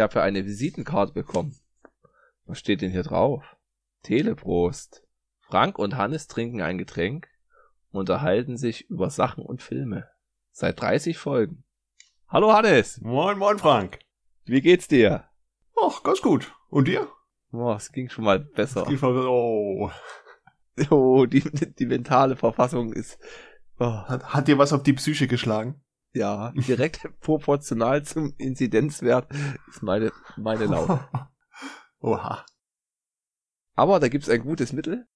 Ich habe ja eine Visitenkarte bekommen. Was steht denn hier drauf? Teleprost. Frank und Hannes trinken ein Getränk, unterhalten sich über Sachen und Filme. Seit 30 Folgen. Hallo Hannes! Moin, moin, Frank. Wie geht's dir? Ach, ganz gut. Und dir? Oh, es ging schon mal besser. Oh. Oh, die, die mentale Verfassung ist oh, Hat, hat dir was auf die Psyche geschlagen? Ja direkt proportional zum Inzidenzwert ist meine meine Laune. Oha. Aber da gibt's ein gutes Mittel,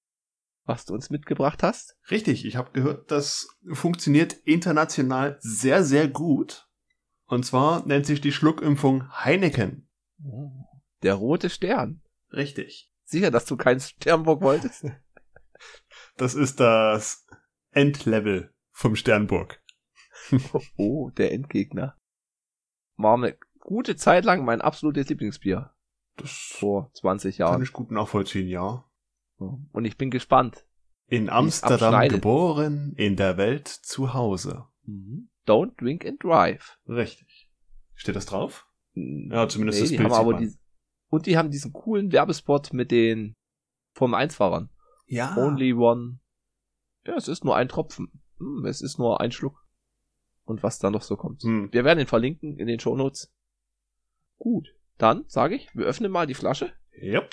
was du uns mitgebracht hast. Richtig, ich habe gehört, das funktioniert international sehr, sehr gut. Und zwar nennt sich die Schluckimpfung Heineken. Der rote Stern. Richtig. Sicher, dass du keinen Sternburg wolltest? Das ist das Endlevel vom Sternburg. Oh, der Endgegner. War eine gute Zeit lang mein absolutes Lieblingsbier. Das Vor 20 kann Jahren. ich gut nachvollziehen, ja. Und ich bin gespannt. In Amsterdam geboren, in der Welt zu Hause. Don't drink and drive. Richtig. Steht das drauf? Ja, zumindest das die Bild haben aber die, Und die haben diesen coolen Werbespot mit den Formel 1 Fahrern. Ja. Only one. Ja, es ist nur ein Tropfen. Hm, es ist nur ein Schluck. Und was da noch so kommt. Hm. Wir werden ihn verlinken in den Shownotes. Gut. Dann sage ich, wir öffnen mal die Flasche. Yep.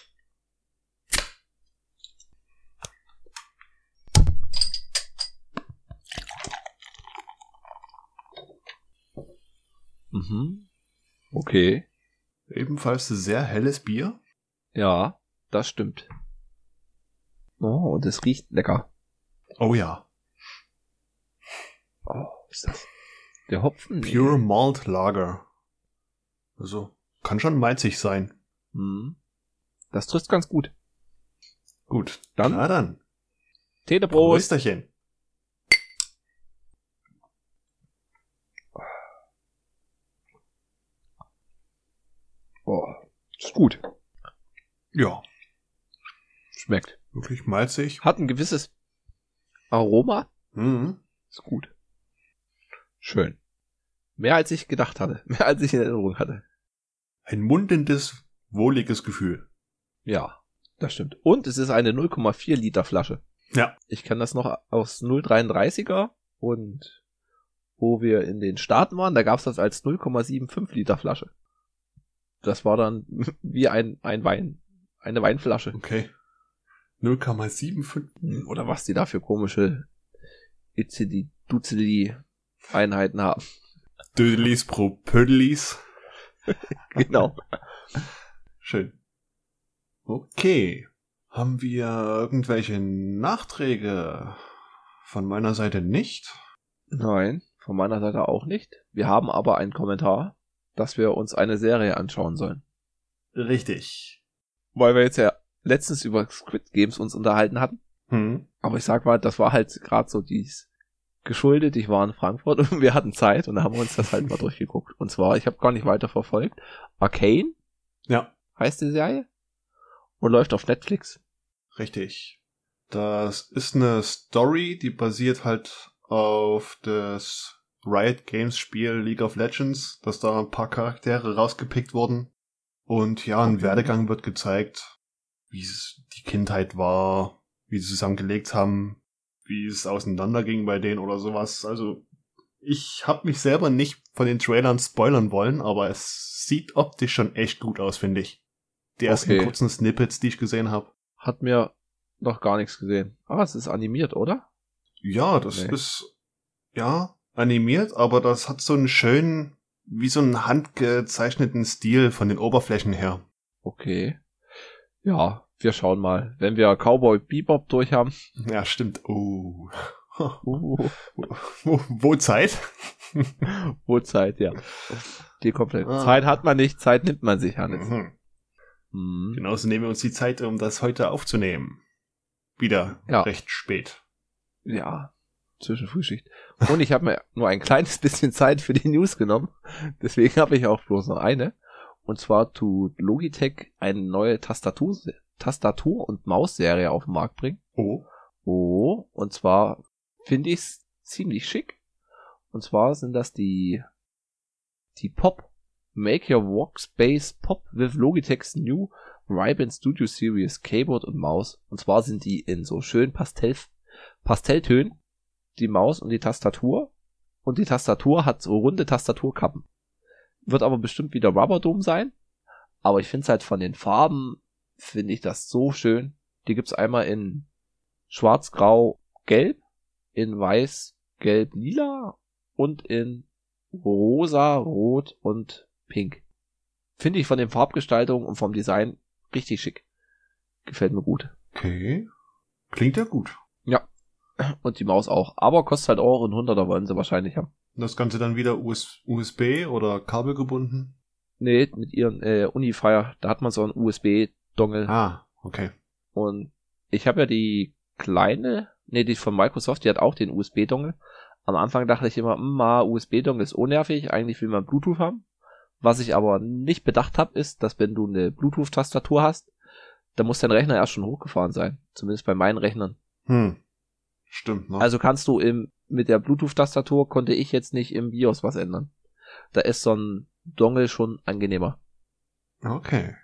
Mhm. Okay. Ebenfalls sehr helles Bier. Ja, das stimmt. Oh, und es riecht lecker. Oh ja. Oh, was ist das? Der Hopfen? Nee. Pure Malt Lager. Also, kann schon malzig sein. Hm. Das trifft ganz gut. Gut. Dann Na dann. Teleprost. Prösterchen. Oh, ist gut. Ja. Schmeckt. Wirklich malzig. Hat ein gewisses Aroma. Mhm. Ist gut. Schön. Mehr als ich gedacht hatte. Mehr als ich in Erinnerung hatte. Ein mundendes, wohliges Gefühl. Ja, das stimmt. Und es ist eine 0,4 Liter Flasche. Ja. Ich kann das noch aus 0,33er und wo wir in den Staaten waren, da gab's das als 0,75 Liter Flasche. Das war dann wie ein, ein Wein, eine Weinflasche. Okay. 0,75. Oder was die da für komische Itzidi, Duzidi Einheiten haben. Dödelis pro Pödelis. Genau. Schön. Okay. Haben wir irgendwelche Nachträge? Von meiner Seite nicht. Nein, von meiner Seite auch nicht. Wir haben aber einen Kommentar, dass wir uns eine Serie anschauen sollen. Richtig. Weil wir jetzt ja letztens über Squid Games uns unterhalten hatten. Hm. Aber ich sag mal, das war halt gerade so dies geschuldet. Ich war in Frankfurt und wir hatten Zeit und da haben wir uns das halt mal durchgeguckt. Und zwar, ich habe gar nicht weiter verfolgt. Arcane Ja, heißt die Serie und läuft auf Netflix. richtig. Das ist eine Story, die basiert halt auf das Riot Games Spiel League of Legends, dass da ein paar Charaktere rausgepickt wurden. Und ja, ein Okay. Werdegang wird gezeigt, wie es die Kindheit war, wie sie zusammengelebt haben, wie es auseinanderging bei denen oder sowas. Also ich habe mich selber nicht von den Trailern spoilern wollen, aber es sieht optisch schon echt gut aus, finde ich. Die ersten Okay. kurzen Snippets, die ich gesehen habe. Hat mir noch gar nichts gesehen. Ah, es ist animiert, oder? Ja, das Nee. ist ja animiert, aber das hat so einen schönen, wie so einen handgezeichneten Stil von den Oberflächen her. Okay. Ja, wir schauen mal. Wenn wir Cowboy Bebop durch haben. Ja, stimmt. Oh. Uh, Wo, wo Zeit? Uhrzeit, ja. Die komplette Ah. Zeit hat man nicht, Zeit nimmt man sich, Hannes. Mhm. Mhm. Genauso nehmen wir uns die Zeit, um das heute aufzunehmen. Wieder Ja. recht spät. Ja, zwischen Frühschicht. Und ich habe mir nur ein kleines bisschen Zeit für die News genommen. Deswegen habe ich auch bloß noch eine. Und zwar tut Logitech eine neue Tastatur, Tastatur- und Mausserie auf den Markt bringen. Oh. Oh, und zwar finde ich es ziemlich schick. Und zwar sind das die, die Pop Make Your Workspace Pop with Logitech's New Ray-Ban Studio Series Keyboard und Maus. Und zwar sind die in so schönen Pastell, Pastelltönen, die Maus und die Tastatur. Und die Tastatur hat so runde Tastaturkappen. Wird aber bestimmt wieder Rubberdome sein. Aber ich finde es halt von den Farben, finde ich das so schön. Die gibt's einmal in schwarz, grau, gelb, in weiß, gelb, lila und in rosa, rot und pink. Finde ich von den Farbgestaltungen und vom Design richtig schick. Gefällt mir gut. Okay. Klingt ja gut. Ja. Und die Maus auch. Aber kostet halt auch ein 100er wollen sie wahrscheinlich haben. Das Ganze dann wieder US USB oder Kabel gebunden? Nee, mit ihren äh, Unifier. Da hat man so einen USB-Dongle. Ah, okay. Und ich habe ja die kleine, nee, die von Microsoft, die hat auch den USB-Dongle. Am Anfang dachte ich immer, ma, USB-Dongle ist unnervig, eigentlich will man Bluetooth haben. Was ich aber nicht bedacht habe, ist, dass wenn du eine Bluetooth-Tastatur hast, dann muss dein Rechner erst schon hochgefahren sein. Zumindest bei meinen Rechnern. Hm. Stimmt, ne? Also kannst du im, mit der Bluetooth-Tastatur konnte ich jetzt nicht im BIOS was ändern. Da ist so ein Dongle schon angenehmer. Okay.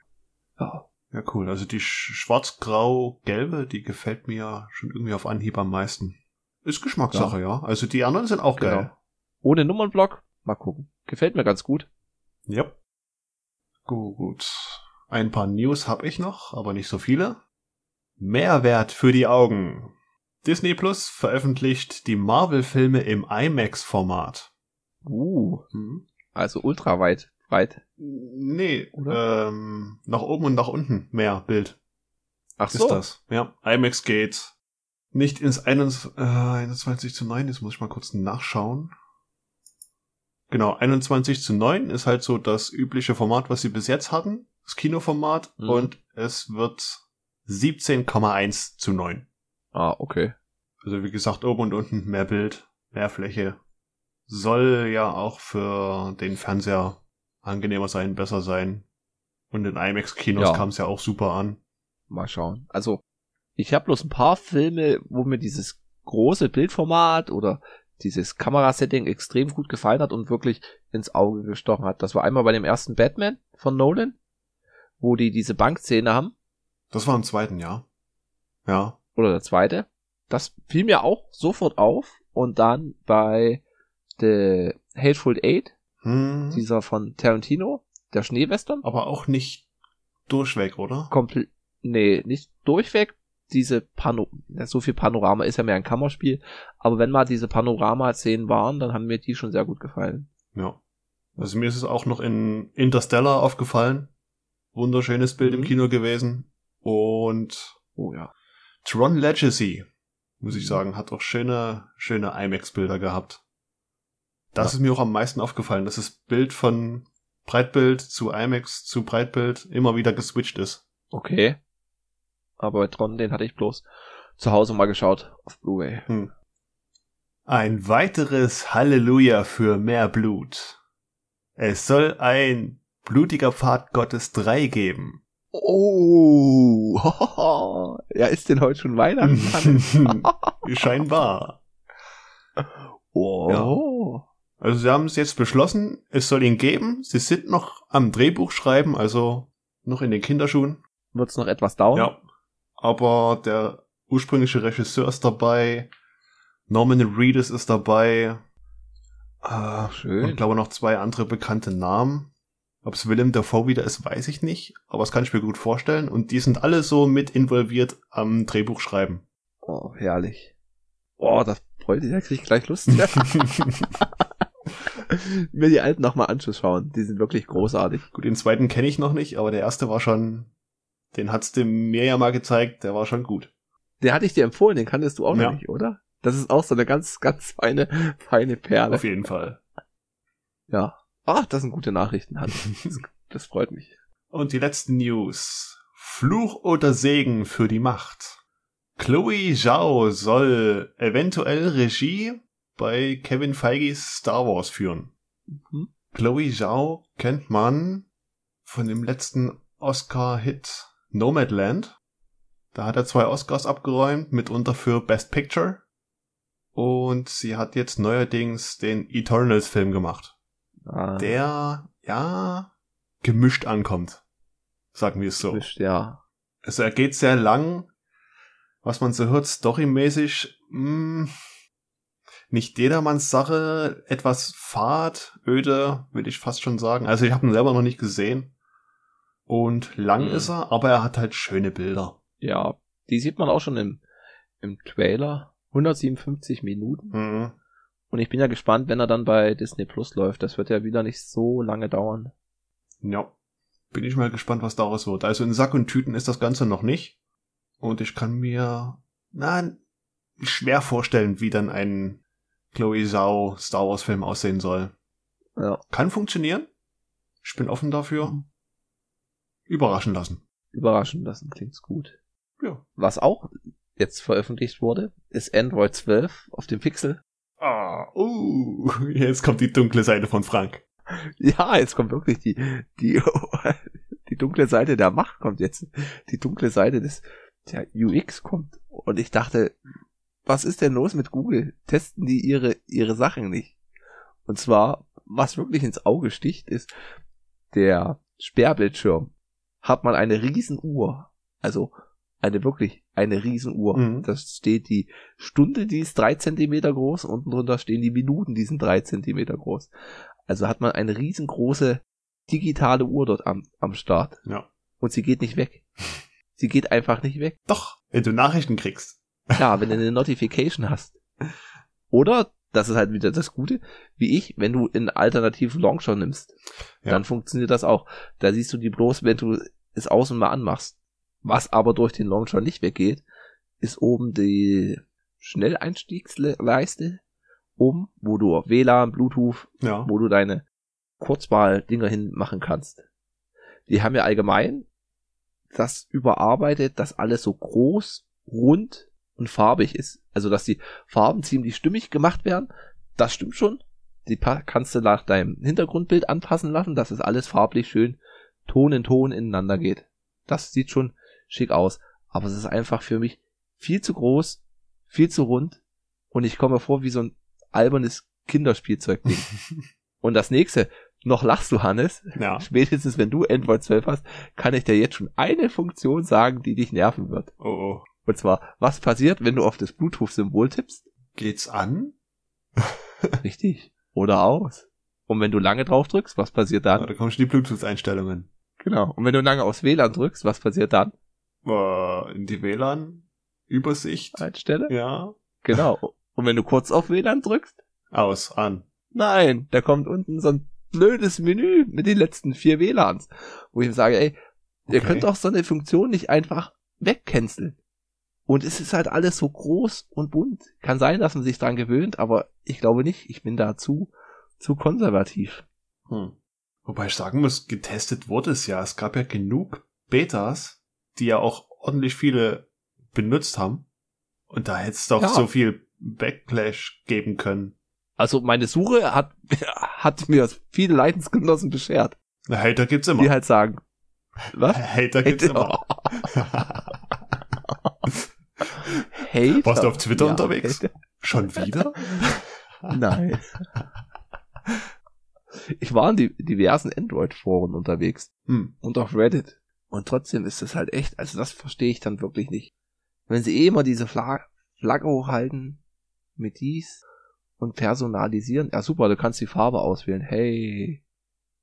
Ja. Ja, cool. Also die sch- schwarz-grau-gelbe, die gefällt mir schon irgendwie auf Anhieb am meisten. Ist Geschmackssache, ja. Also die anderen sind auch Genau. geil. Ohne Nummernblock, mal gucken. Gefällt mir ganz gut. Ja. Gut. Ein paar News habe ich noch, aber nicht so viele. Mehrwert für die Augen. Disney Plus veröffentlicht die Marvel-Filme im IMAX-Format. Uh, Hm? also ultra weit. Nee, Oder? ähm, nach oben und nach unten mehr Bild Ach ist das. Ja, IMAX geht nicht ins 21, äh, 21 zu 9, jetzt muss ich mal kurz nachschauen. Genau, 21 zu 9 ist halt so das übliche Format, was sie bis jetzt hatten, das Kinoformat, Mhm. und es wird 17,1 zu 9. Ah, okay. Also wie gesagt, oben und unten mehr Bild, mehr Fläche. Soll ja auch für den Fernseher angenehmer sein, besser sein. Und in IMAX-Kinos Ja. kam es ja auch super an. Mal schauen. Also, ich habe bloß ein paar Filme, wo mir dieses große Bildformat oder dieses Kamerasetting extrem gut gefallen hat und wirklich ins Auge gestochen hat. Das war einmal bei dem ersten Batman von Nolan, wo die diese Bankszene haben. Das war im zweiten Jahr. Ja. Oder der zweite. Das fiel mir auch sofort auf. Und dann bei The Hateful Eight, Hm. dieser von Tarantino, der Schneewestern. Aber auch nicht durchweg, oder? komplett, nee, nicht durchweg. Diese Pano, so viel Panorama ist ja mehr ein Kammerspiel, aber wenn mal diese Panorama-Szenen waren, dann haben mir die schon sehr gut gefallen. Ja. Also mir ist es auch noch in Interstellar aufgefallen. Wunderschönes Bild im Mhm. Kino gewesen. Und Oh ja. Tron Legacy, muss ich sagen, hat auch schöne, schöne IMAX-Bilder gehabt. Das Ja. ist mir auch am meisten aufgefallen, dass das Bild von Breitbild zu IMAX zu Breitbild immer wieder geswitcht ist. Okay. Aber bei Tron, den hatte ich bloß zu Hause mal geschaut auf Blu-ray. Ein weiteres Halleluja für mehr Blut. Es soll ein blutiger Pfad Gottes 3 geben. Oh, ja, ist denn heute schon Weihnachten? Scheinbar. oh. Also sie haben es jetzt beschlossen, es soll ihn geben. Sie sind noch am Drehbuch schreiben, also noch in den Kinderschuhen. Wird's noch etwas dauern? Ja. Aber der ursprüngliche Regisseur ist dabei. Norman Reedus ist dabei. Äh, Schön. Und glaube noch zwei andere bekannte Namen. Ob es Willem Dafoe wieder ist, weiß ich nicht. Aber das kann ich mir gut vorstellen. Und die sind alle so mit involviert am Drehbuch schreiben. Oh, herrlich. Oh, das freut sich, da krieg ich gleich Lust. Mir die alten nochmal anzuschauen. Die sind wirklich großartig. Gut, den zweiten kenne ich noch nicht, aber der erste war schon, den hat's dem mir ja mal gezeigt, der war schon gut. Den hatte ich dir empfohlen, den kanntest du auch Ja. noch nicht, oder? Das ist auch so eine ganz, ganz feine, feine Perle. Auf jeden Fall. Ja. Ach, das sind gute Nachrichten, Hans. Das, das freut mich. Und die letzten News. Fluch oder Segen für die Macht. Chloe Zhao soll eventuell Regie bei Kevin Feiges Star Wars führen. Mhm. Chloe Zhao kennt man von dem letzten Oscar-Hit Nomadland. Da hat er zwei Oscars abgeräumt, mitunter für Best Picture. Und sie hat jetzt neuerdings den Eternals-Film gemacht. Ah, Der ja, gemischt ankommt. Sagen wir es so. Gemischt, ja. Also er geht sehr lang, was man so hört, storymäßig, mh, hm, nicht jedermanns Sache, etwas fad, öde, würde ich fast schon sagen. Also ich habe ihn selber noch nicht gesehen. Und lang mhm. ist er, aber er hat halt schöne Bilder. Ja, die sieht man auch schon im, im Trailer. 157 Minuten. Mhm. Und ich bin ja gespannt, wenn er dann bei Disney Plus läuft. Das wird ja wieder nicht so lange dauern. Ja. Bin ich mal gespannt, was daraus wird. Also in Sack und Tüten ist das Ganze noch nicht. Und ich kann mir, na, schwer vorstellen, wie dann ein Chloe Zhao Star Wars Film aussehen soll. Ja. Kann funktionieren. Ich bin offen dafür. Mhm. Überraschen lassen. Überraschen lassen, klingt's gut. Ja. Was auch jetzt veröffentlicht wurde, ist Android 12 auf dem Pixel. Ah, uh, jetzt kommt die dunkle Seite von Frank. Ja, jetzt kommt wirklich die, die, die dunkle Seite der Macht kommt jetzt. Die dunkle Seite des, der UX kommt. Und ich dachte, was ist denn los mit Google? Testen die ihre, ihre Sachen nicht? Und zwar, was wirklich ins Auge sticht, ist der Sperrbildschirm hat man eine Riesenuhr. Also eine wirklich eine Riesenuhr. Mhm. Da steht die Stunde, die ist drei Zentimeter groß, unten drunter stehen die Minuten, die sind drei Zentimeter groß. Also hat man eine riesengroße digitale Uhr dort am, am Start. Ja. Und sie geht nicht weg. Sie geht einfach nicht weg. Doch, wenn du Nachrichten kriegst. Ja, wenn du eine Notification hast. Oder, das ist halt wieder das Gute, wie ich, wenn du einen alternativen Longshot nimmst, ja. dann funktioniert das auch. Da siehst du die bloß, wenn du es außen mal anmachst. Was aber durch den Launcher nicht weggeht, ist oben die Schnelleinstiegsleiste um, wo du WLAN, Bluetooth, ja. wo du deine Kurzwahl-Dinger hinmachen kannst. Die haben ja allgemein das überarbeitet, dass alles so groß, rund und farbig ist. Also, dass die Farben ziemlich stimmig gemacht werden. Das stimmt schon. Die kannst du nach deinem Hintergrundbild anpassen lassen, dass es alles farblich schön Ton in Ton ineinander geht. Das sieht schon schick aus. Aber es ist einfach für mich viel zu groß, viel zu rund und ich komme vor wie so ein albernes Kinderspielzeugding. und das nächste, noch lachst du, Hannes. Ja. Spätestens wenn du Android 12 hast, kann ich dir jetzt schon eine Funktion sagen, die dich nerven wird. Oh, oh. Und zwar, was passiert, wenn du auf das Bluetooth-Symbol tippst? Geht's an? Richtig. Oder aus. Und wenn du lange drauf drückst, was passiert dann? Ja, da kommen schon die Bluetooth-Einstellungen. Genau. Und wenn du lange aufs WLAN drückst, was passiert dann? In die WLAN-Übersicht. Einstelle? Ja. Genau. Und wenn du kurz auf WLAN drückst? Aus, an. Nein, da kommt unten so ein blödes Menü mit den letzten vier WLANs, wo ich sage, ey, okay. ihr könnt doch so eine Funktion nicht einfach wegcanceln. Und es ist halt alles so groß und bunt. Kann sein, dass man sich dran gewöhnt, aber ich glaube nicht. Ich bin da zu, zu konservativ. Hm. Wobei ich sagen muss, getestet wurde es ja. Es gab ja genug Betas, die ja auch ordentlich viele benutzt haben. Und da hätte es doch ja. so viel Backlash geben können. Also meine Suche hat, hat mir viele Leidensgenossen beschert. Na, Hater gibt's immer. Die halt sagen, was? Hater gibt's Hater. immer. Hater? Warst du auf Twitter ja, unterwegs? Hater. Schon wieder? Nein. Ich war in die diversen Android-Foren unterwegs hm. und auf Reddit. Und trotzdem ist das halt echt, also das verstehe ich dann wirklich nicht. Wenn sie eh immer diese Flag Flagge hochhalten mit dies und personalisieren, ja super, du kannst die Farbe auswählen, hey.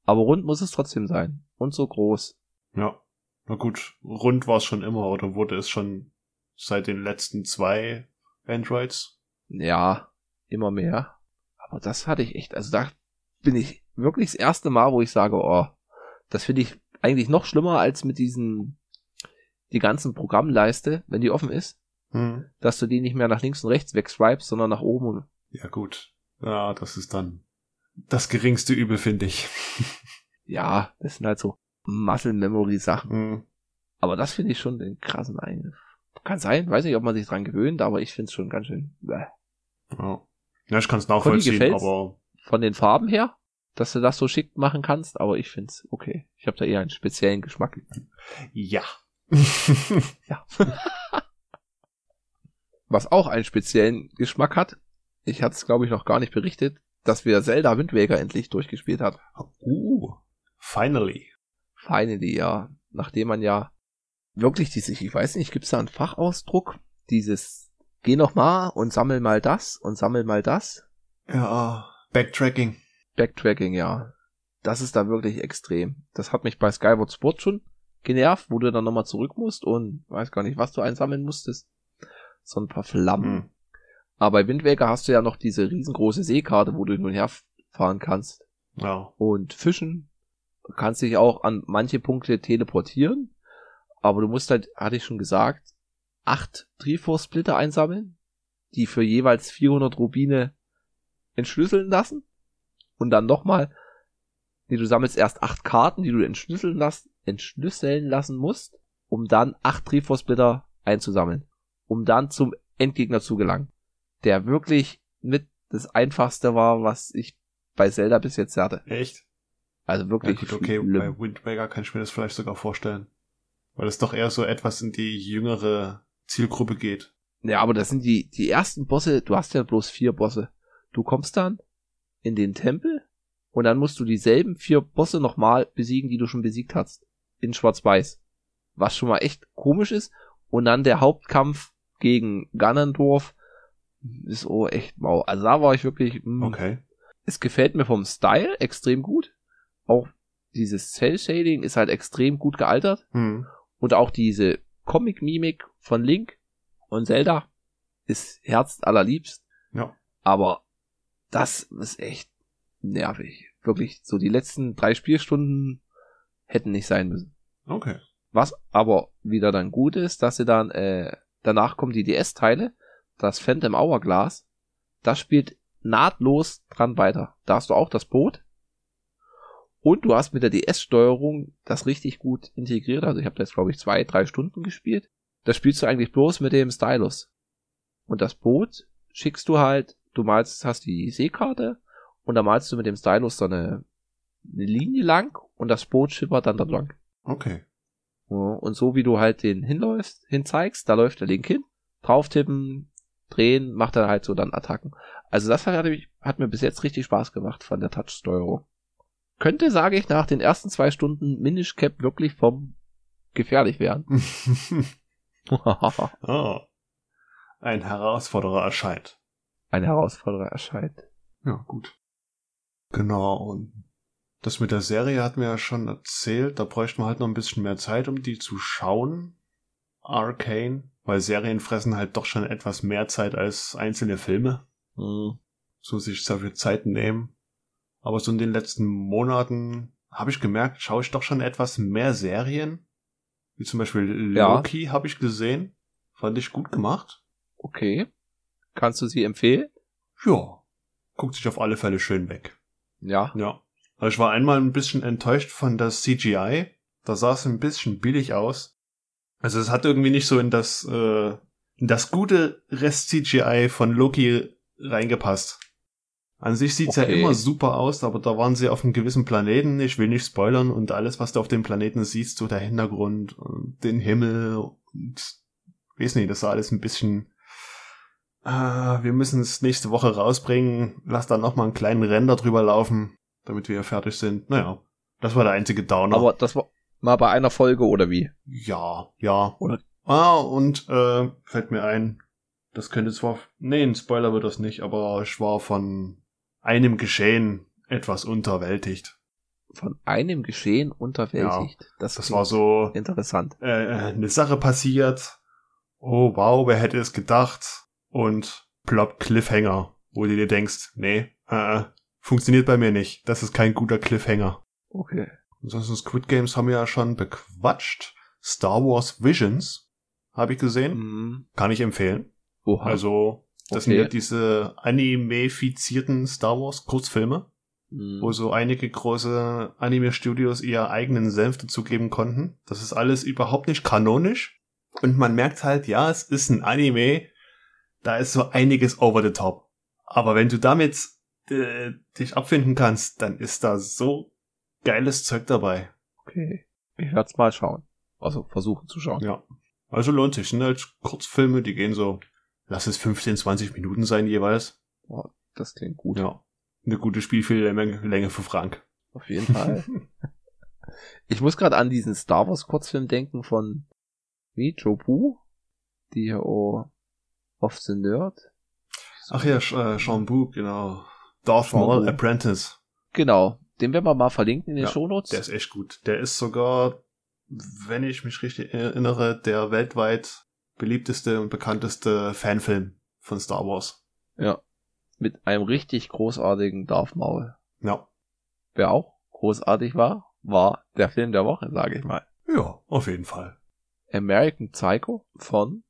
Aber rund muss es trotzdem sein. Und so groß. Ja. Na gut, rund war es schon immer oder wurde es schon seit den letzten zwei Androids? Ja, immer mehr. Aber das hatte ich echt, also da bin ich wirklich das erste Mal, wo ich sage, oh, das finde ich eigentlich noch schlimmer als mit diesen, die ganzen Programmleiste, wenn die offen ist, hm. dass du die nicht mehr nach links und rechts wegswipest, sondern nach oben. Ja gut. Ja, das ist dann das geringste Übel, finde ich. ja, das sind halt so Muscle Memory Sachen. Hm. Aber das finde ich schon den krassen Eingriff. Kann sein, weiß nicht, ob man sich dran gewöhnt, aber ich finde es schon ganz schön. Bäh. Ja. ja, ich kann es nachvollziehen, aber. Von den Farben her? dass du das so schick machen kannst, aber ich find's okay. Ich habe da eher einen speziellen Geschmack. Ja. ja. Was auch einen speziellen Geschmack hat, ich hatte es glaube ich noch gar nicht berichtet, dass wir Zelda Wind Waker endlich durchgespielt hat. Uh, Finally. Finally, ja. Nachdem man ja wirklich diese, ich weiß nicht, gibt es da einen Fachausdruck? Dieses, geh noch mal und sammel mal das und sammel mal das. Ja, Backtracking. Backtracking, ja. Das ist da wirklich extrem. Das hat mich bei Skyward Sport schon genervt, wo du dann nochmal zurück musst und weiß gar nicht, was du einsammeln musstest. So ein paar Flammen. Hm. Aber bei Wind Waker hast du ja noch diese riesengroße Seekarte, wo du hin und her fahren kannst. Ja. Und fischen. Du kannst dich auch an manche Punkte teleportieren. Aber du musst halt, hatte ich schon gesagt, acht Triforce-Splitter einsammeln, die für jeweils 400 Rubine entschlüsseln lassen. Und dann nochmal, nee, du sammelst erst acht Karten, die du entschlüsseln, lassen, entschlüsseln lassen musst, um dann acht Triforce-Splitter einzusammeln. Um dann zum Endgegner zu gelangen. Der wirklich mit das einfachste war, was ich bei Zelda bis jetzt hatte. Echt? Also wirklich. Ja, gut, okay, schlimm. bei Wind Waker kann ich mir das vielleicht sogar vorstellen. Weil es doch eher so etwas in die jüngere Zielgruppe geht. Ja, aber das sind die, die ersten Bosse, du hast ja bloß vier Bosse. Du kommst dann in den Tempel und dann musst du dieselben vier Bosse nochmal besiegen, die du schon besiegt hast. In Schwarz-Weiß. Was schon mal echt komisch ist. Und dann der Hauptkampf gegen Ganondorf ist oh echt mau. Also da war ich wirklich. Mh, hm. okay. Es gefällt mir vom Style extrem gut. Auch dieses Cell Shading ist halt extrem gut gealtert. Hm. Und auch diese Comic-Mimik von Link und Zelda ist herzallerliebst. Ja. Aber das ist echt nervig. Wirklich, so die letzten drei Spielstunden hätten nicht sein müssen. Okay. Was aber wieder dann gut ist, dass sie dann, äh, danach kommen die DS-Teile, das Phantom Hourglass, das spielt nahtlos dran weiter. Da hast du auch das Boot, und du hast mit der DS-Steuerung das richtig gut integriert. Also ich habe das, glaube ich, zwei, drei Stunden gespielt. Das spielst du eigentlich bloß mit dem Stylus. Und das Boot schickst du halt, du malst, hast die Seekarte und da malst du mit dem Stylus so eine, eine Linie lang und das Boot schippert dann da lang. Okay. Und so wie du halt den hinläufst, hinzeigst, da läuft der Link hin, drauf tippen, drehen, macht er halt so dann Attacken. Also das hat, hat mir bis jetzt richtig Spaß gemacht von der Touch-Steuerung könnte, sage ich, nach den ersten zwei Stunden Minish Cap wirklich vom gefährlich werden. oh. Ein Herausforderer erscheint. Ein Herausforderer erscheint. Ja, gut. Genau, und das mit der Serie hatten wir ja schon erzählt. Da bräuchten wir halt noch ein bisschen mehr Zeit, um die zu schauen. Arcane, weil Serien fressen halt doch schon etwas mehr Zeit als einzelne Filme. Mhm. So sich dafür Zeit nehmen. Aber so in den letzten Monaten habe ich gemerkt, schaue ich doch schon etwas mehr Serien. Wie zum Beispiel ja. Loki habe ich gesehen. Fand ich gut gemacht. Okay. Kannst du sie empfehlen? Ja. Guckt sich auf alle Fälle schön weg. Ja. Ja. Also ich war einmal ein bisschen enttäuscht von das CGI. Da sah es ein bisschen billig aus. Also es hat irgendwie nicht so in das, äh, in das gute Rest-CGI von Loki reingepasst. An sich sieht's okay. ja immer super aus, aber da waren sie auf einem gewissen Planeten. Ich will nicht spoilern und alles, was du auf dem Planeten siehst, so der Hintergrund, und den Himmel und weiß nicht, das sah alles ein bisschen. Äh, wir müssen es nächste Woche rausbringen. Lass dann noch mal einen kleinen Render drüber laufen, damit wir fertig sind. Naja, das war der einzige Downer. Aber das war mal bei einer Folge oder wie? Ja, ja. Oder? Ah, und äh, fällt mir ein, das könnte zwar. Nee, ein Spoiler wird das nicht, aber ich war von einem Geschehen etwas unterwältigt. Von einem Geschehen unterwältigt. Ja, das, das war so interessant. Äh, äh, eine Sache passiert. Oh wow, wer hätte es gedacht? Und plopp Cliffhanger, wo du dir denkst, nee, äh, funktioniert bei mir nicht. Das ist kein guter Cliffhanger. Okay. Ansonsten Squid Games haben wir ja schon bequatscht. Star Wars Visions habe ich gesehen. Mhm. Kann ich empfehlen. Oha. Also das okay. sind ja diese animefizierten Star Wars Kurzfilme, mhm. wo so einige große Anime-Studios ihr eigenen Senf dazugeben konnten. Das ist alles überhaupt nicht kanonisch. Und man merkt halt, ja, es ist ein Anime, da ist so einiges over the top. Aber wenn du damit äh, dich abfinden kannst, dann ist da so geiles Zeug dabei. Okay. Ich werde es mal schauen. Also versuchen zu schauen. Ja. Also lohnt sich. Sind halt Kurzfilme, die gehen so lass es 15, 20 Minuten sein jeweils. Boah, das klingt gut. Ja. Eine gute Spielfilmlänge für Frank. Auf jeden Fall. Ich muss gerade an diesen Star Wars Kurzfilm denken von wie Joe Boo, die oh, of the Nerd. Ach ja, äh, Sean Boo, genau. Darth Maul Apprentice. Genau, den werden wir mal verlinken in den Ja, Shownotes. Der ist echt gut. Der ist sogar, wenn ich mich richtig erinnere, der weltweit beliebteste und bekannteste Fanfilm von Star Wars. Ja. Mit einem richtig großartigen Darth Maul. Ja. Wer auch großartig war, war der Film der Woche, sage ich mal. Ja, auf jeden Fall. American Psycho von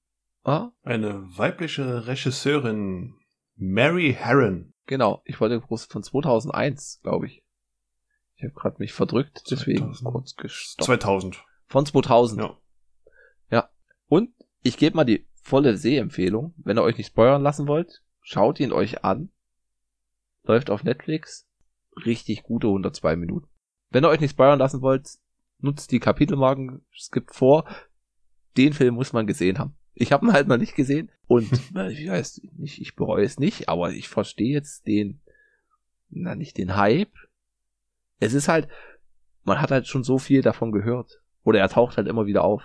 ah, Eine weibliche Regisseurin, Mary Herron. genau, ich wollte groß von 2001, glaube ich. Ich habe gerade mich verdrückt, deswegen 2000. kurz gestoppt. 2000. Von 2000. Ja. Und ich gebe mal die volle Sehempfehlung. Wenn ihr euch nicht spoilern lassen wollt, schaut ihn euch an. Läuft auf Netflix. Richtig gute 102 Minuten. Wenn ihr euch nicht spoilern lassen wollt, nutzt die Kapitelmarken, skippt vor. Den Film muss man gesehen haben. Ich habe ihn halt noch nicht gesehen und ich weiß nicht, ich bereue es nicht, aber ich verstehe jetzt den, na nicht den Hype. Es ist halt, man hat halt schon so viel davon gehört. Oder er taucht halt immer wieder auf.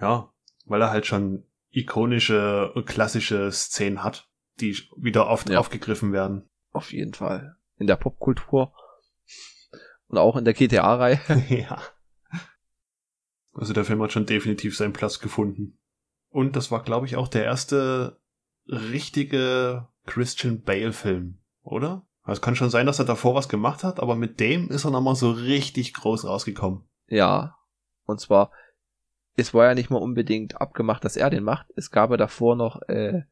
Ja, weil er halt schon ikonische, klassische Szenen hat, die wieder oft Ja. aufgegriffen werden. Auf jeden Fall. In der Popkultur. Und auch in der GTA-Reihe. ja. Also der Film hat schon definitiv seinen Platz gefunden. Und das war, glaube ich, auch der erste richtige Christian Bale-Film, oder? Also Es kann schon sein, dass er davor was gemacht hat, aber mit dem ist er nochmal so richtig groß rausgekommen. Ja. Und zwar, es war ja nicht mal unbedingt abgemacht, dass er den macht. Es gab ja davor noch, äh,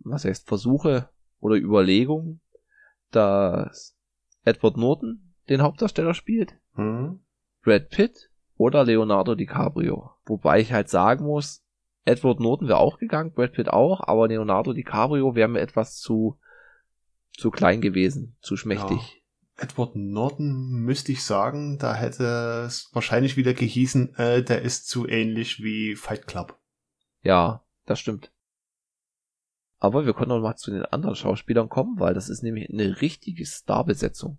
was heißt, Versuche oder Überlegungen, dass Edward Norton den Hauptdarsteller spielt, Hm? Brad Pitt oder Leonardo DiCaprio. Wobei ich halt sagen muss, Edward Norton wäre auch gegangen, Brad Pitt auch, aber Leonardo DiCaprio wäre mir etwas zu, zu klein gewesen, zu schmächtig. Edward Norton müsste ich sagen, da hätte es wahrscheinlich wieder gehießen, äh, der ist zu ähnlich wie Fight Club. Ja, das stimmt. Aber wir können noch mal zu den anderen Schauspielern kommen, weil das ist nämlich eine richtige Starbesetzung.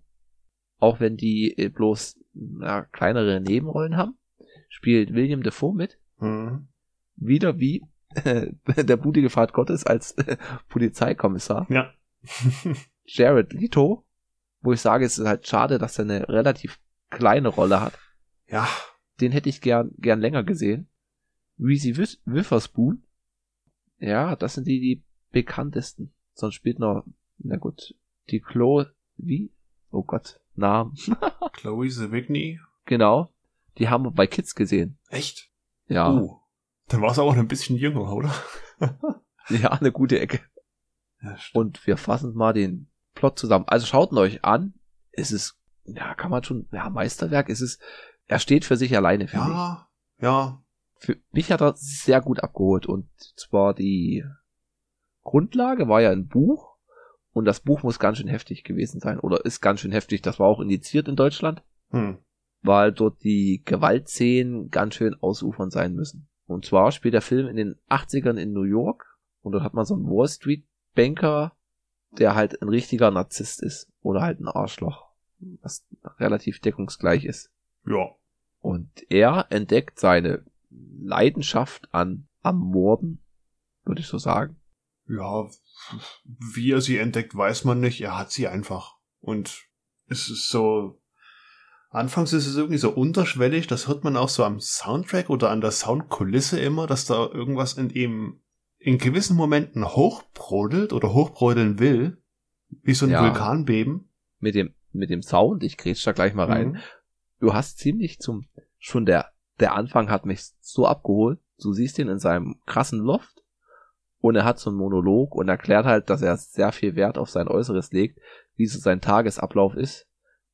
Auch wenn die äh, bloß na, kleinere Nebenrollen haben, spielt William Defoe mit. Hm? Wieder wie der blutige Pfad Gottes als Polizeikommissar. Ja. Jared Leto, wo ich sage, es ist halt schade, dass er eine relativ kleine Rolle hat. ja, Den hätte ich gern, gern länger gesehen. Reese Witherspoon. Ja, das sind die, die bekanntesten. Sonst spielt noch, na gut, die Chloe, wie? Oh Gott, Namen. Chloe Sevigny. genau. Die haben wir bei Kids gesehen. Echt? Ja, Oh. Dann war es aber noch ein bisschen jünger, oder? ja, eine gute Ecke. Ja. Und wir fassen mal den Plot zusammen. Also schaut ihn euch an. Es ist, ja, kann man schon, ja, Meisterwerk. Es ist, er steht für sich alleine, finde ich. Ja, ja, für mich hat er sehr gut abgeholt und zwar die Grundlage war ja ein Buch und das Buch muss ganz schön heftig gewesen sein oder ist ganz schön heftig. Das war auch indiziert in Deutschland, hm. weil dort die Gewaltszenen ganz schön ausufern sein müssen. Und zwar spielt der Film in den 80ern in New York und dort hat man so einen Wall Street Banker, der halt ein richtiger Narzisst ist oder halt ein Arschloch, was relativ deckungsgleich ist. ja, Und er entdeckt seine Leidenschaft an am Morden, würde ich so sagen. ja, wie er sie entdeckt, weiß man nicht. Er hat sie einfach. Und es ist so, anfangs ist es irgendwie so unterschwellig, das hört man auch so am Soundtrack oder an der Soundkulisse immer, dass da irgendwas in ihm in gewissen Momenten hochbrodelt oder hochbrodeln will, wie so ein Ja. Vulkanbeben. Mit dem, mit dem Sound, ich grätsch da gleich mal rein. Mhm. Du hast ziemlich zum, schon der, der Anfang hat mich so abgeholt. Du siehst ihn in seinem krassen Loft und er hat so einen Monolog und erklärt halt, dass er sehr viel Wert auf sein Äußeres legt, wie so sein Tagesablauf ist,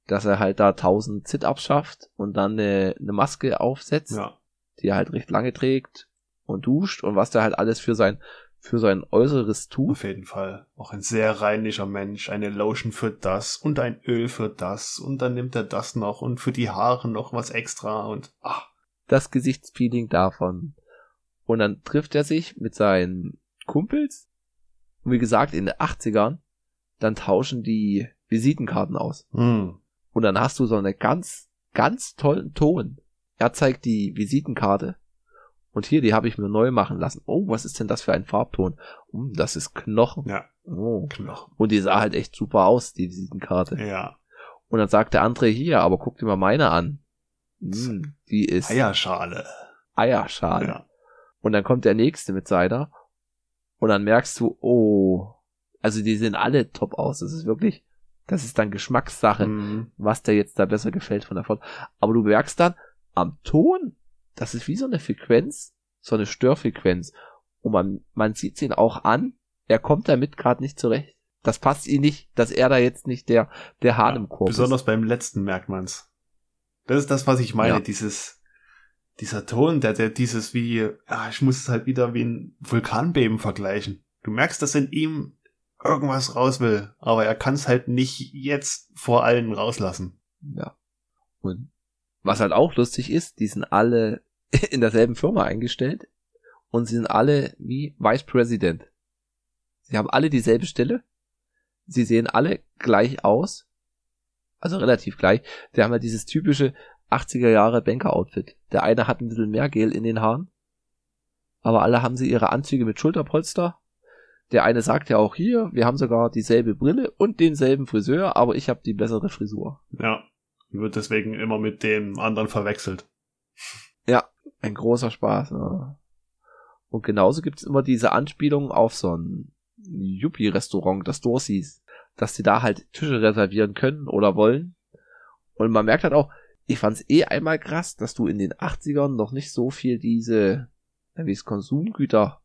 dass er halt da 1000 Sit-Ups schafft und dann eine, eine Maske aufsetzt. Ja. die er halt recht lange trägt und duscht und was der halt alles für sein für sein Äußeres tut. Auf jeden Fall. Auch ein sehr reinlicher Mensch. Eine Lotion für das und ein Öl für das. Und dann nimmt er das noch und für die Haare noch was extra und ah, Das Gesichtspeeling davon. Und dann trifft er sich mit seinen Kumpels. Und wie gesagt, in den 80ern, dann tauschen die Visitenkarten aus. hm. Und dann hast du so eine ganz ganz tollen Ton. Er zeigt die Visitenkarte. Und hier, die habe ich mir neu machen lassen. Oh, was ist denn das für ein Farbton? Oh, das ist Knochen. Ja. Oh. Knochen. Und die sah halt echt super aus, die Visitenkarte. Ja. Und dann sagt der andere hier, aber guck dir mal meine an. Hm, die ist Eierschale. Eierschale. Ja. Und dann kommt der nächste mit seiner. Und dann merkst du, oh, also die sehen alle top aus. Das ist wirklich, das ist dann Geschmackssache, Mhm. was dir jetzt da besser gefällt von der Foto. Aber du merkst dann am Ton, das ist wie so eine Frequenz, so eine Störfrequenz. Und man, man sieht ihn auch an, er kommt damit gerade nicht zurecht. Das passt ihm nicht, dass er da jetzt nicht der, der Hahn Ja, im Korb ist. Besonders beim letzten merkt man's. Das ist das, was ich meine, Ja. dieses, dieser Ton, der, der dieses wie, ja, ich muss es halt wieder wie ein Vulkanbeben vergleichen. Du merkst, dass in ihm irgendwas raus will, aber er kann es halt nicht jetzt vor allen rauslassen. Ja. Und was halt auch lustig ist, die sind alle in derselben Firma eingestellt und sind alle wie Vice President. Sie haben alle dieselbe Stelle. Sie sehen alle gleich aus. Also relativ gleich. Die haben ja dieses typische 80er Jahre Banker-Outfit. Der eine hat ein bisschen mehr Gel in den Haaren. Aber alle haben sie ihre Anzüge mit Schulterpolster. Der eine sagt ja auch hier, wir haben sogar dieselbe Brille und denselben Friseur, aber ich habe die bessere Frisur. Ja. Wird deswegen immer mit dem anderen verwechselt. Ein großer Spaß. Ne? Und genauso gibt's immer diese Anspielungen auf so ein Yuppie-Restaurant, das Dorsies, dass die da halt Tische reservieren können oder wollen. Und man merkt halt auch, ich fand's eh einmal krass, dass du in den 80ern noch nicht so viel diese, ja, wie es Konsumgüter,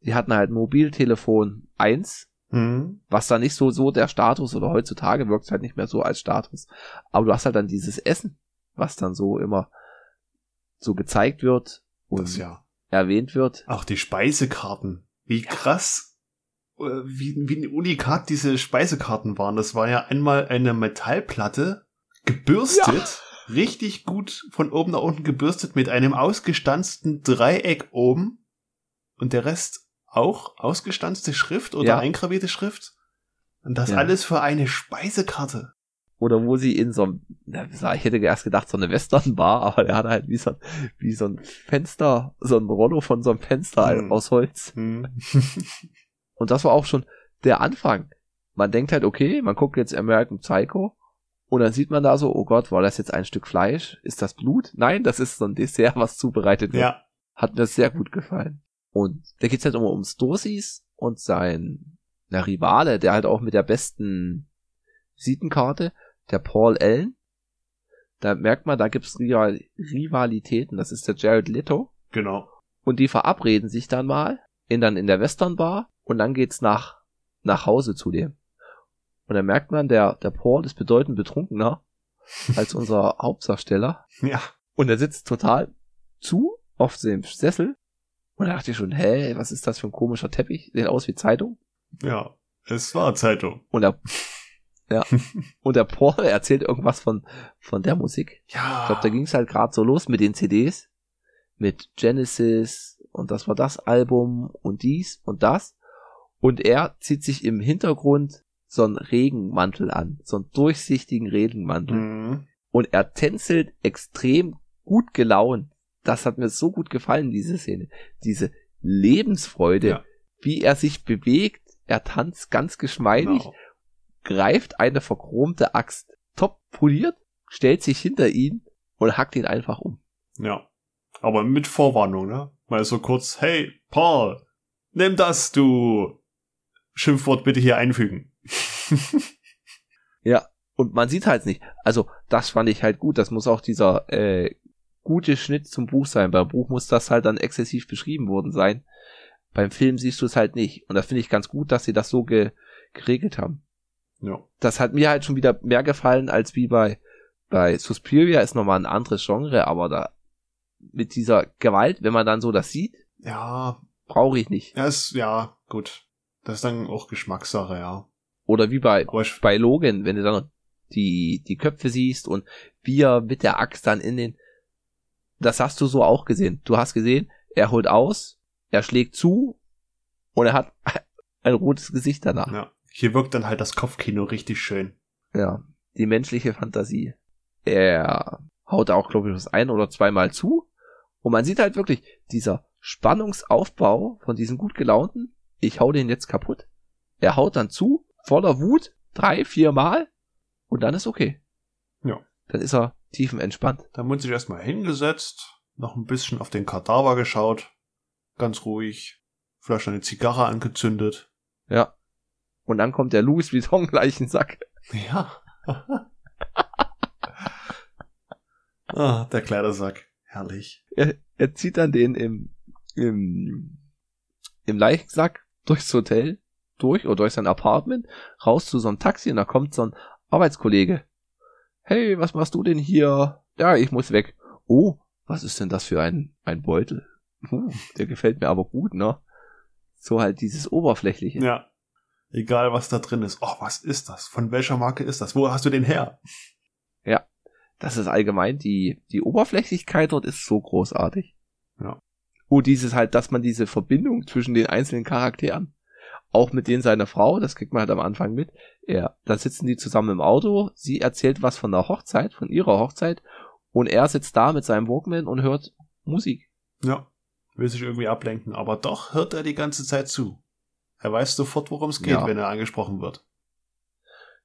die hatten halt Mobiltelefon 1, Mhm. was da nicht so, so der Status oder heutzutage wirkt halt nicht mehr so als Status. Aber du hast halt dann dieses Essen, was dann so immer so gezeigt wird und ja. erwähnt wird. Auch die Speisekarten. Wie krass, äh, wie, wie ein Unikat diese Speisekarten waren. Das war ja einmal eine Metallplatte, gebürstet, richtig gut von oben nach unten gebürstet mit einem ausgestanzten Dreieck oben und der Rest auch ausgestanzte Schrift oder Ja. eingravierte Schrift. Und das Ja. alles für eine Speisekarte. Oder wo sie in so einem, na, ich hätte erst gedacht, so eine Westernbar, aber der hatte halt wie so, ein- wie so ein Fenster, so ein Rollo von so einem Fenster Hm. aus Holz. Hm. Und das war auch schon der Anfang. Man denkt halt, okay, man guckt jetzt American Psycho und dann sieht man da so, oh Gott, war das jetzt ein Stück Fleisch? Ist das Blut? Nein, das ist so ein Dessert, was zubereitet wird. ja. Hat mir sehr gut gefallen. Und da geht's halt immer um Stosis und sein na, Rivale, der halt auch mit der besten Visitenkarte, der Paul Allen. Da merkt man, da gibt's Rival Rivalitäten. Das ist der Jared Leto. Genau. Und die verabreden sich dann mal, in dann in der Western Bar und dann geht's nach, nach Hause zu dem. Und dann merkt man, der, der Paul ist bedeutend betrunkener als unser Hauptdarsteller. Ja. Und er sitzt total zu auf dem Sessel. Und da dachte ich schon, hä, was ist das für ein komischer Teppich? Sieht aus wie Zeitung. Ja. Es war Zeitung. Und der, ja. Und der Paul erzählt irgendwas von, von der Musik. Ja. Ich glaube, da ging es halt gerade so los mit den CDs. Mit Genesis und das war das Album und dies und das. Und er zieht sich im Hintergrund so einen Regenmantel an. So einen durchsichtigen Regenmantel. Mhm. Und er tänzelt extrem gut gelaunt. Das hat mir so gut gefallen, diese Szene. Diese Lebensfreude, Ja. wie er sich bewegt. Er tanzt ganz geschmeidig, Genau. greift eine verchromte Axt, top poliert, stellt sich hinter ihn und hackt ihn einfach um. Ja. Aber mit Vorwarnung, ne? Mal so kurz, hey, Paul, nimm das, du Schimpfwort bitte hier einfügen. Ja, und man sieht halt nicht. Also, das fand ich halt gut. Das muss auch dieser äh, gute Schnitt zum Buch sein. Beim Buch muss das halt dann exzessiv beschrieben worden sein. Beim Film siehst du es halt nicht. Und das finde ich ganz gut, dass sie das so ge geregelt haben. ja. Das hat mir halt schon wieder mehr gefallen als wie bei bei Suspiria ist nochmal ein anderes Genre, aber da mit dieser Gewalt, wenn man dann so das sieht, Ja, brauche ich nicht. ja, ist, ja, gut. Das ist dann auch Geschmackssache, ja. Oder wie bei bei Logan, wenn du dann die, die Köpfe siehst und wie er mit der Axt dann in den, das hast du so auch gesehen. Du hast gesehen, er holt aus, er schlägt zu und er hat ein rotes Gesicht danach. ja. Hier wirkt dann halt das Kopfkino richtig schön. Ja, die menschliche Fantasie. er haut auch, glaube ich, das ein oder zweimal zu. Und man sieht halt wirklich dieser Spannungsaufbau von diesen gut gelaunten, ich hau den jetzt kaputt. Er haut dann zu, voller Wut, drei, vier Mal und dann ist okay. Ja. Dann ist er tiefenentspannt. Dann wird sich erstmal hingesetzt, noch ein bisschen auf den Kadaver geschaut, ganz ruhig, vielleicht eine Zigarre angezündet. Ja. Und dann kommt der Louis Vuitton Leichensack. Ja. ah, der Kleidersack. Herrlich. Er, er zieht dann den im, im, im Leichensack durchs Hotel durch oder durch sein Apartment raus zu so einem Taxi und da kommt so ein Arbeitskollege. Hey, was machst du denn hier? Ja, ich muss weg. Oh, was ist denn das für ein, ein Beutel? Hm, der gefällt mir aber gut, ne? So halt dieses Oberflächliche. Ja. Egal, was da drin ist. Oh, was ist das? Von welcher Marke ist das? Wo hast du den her? Ja. Das ist allgemein die, die Oberflächlichkeit dort ist so großartig. Ja. Oh, dieses halt, dass man diese Verbindung zwischen den einzelnen Charakteren, auch mit denen seiner Frau, das kriegt man halt am Anfang mit, ja, da sitzen die zusammen im Auto, sie erzählt was von der Hochzeit, von ihrer Hochzeit, und er sitzt da mit seinem Walkman und hört Musik. Ja. Will sich irgendwie ablenken, aber doch hört er die ganze Zeit zu. Er weiß sofort, worum es geht, Ja. wenn er angesprochen wird.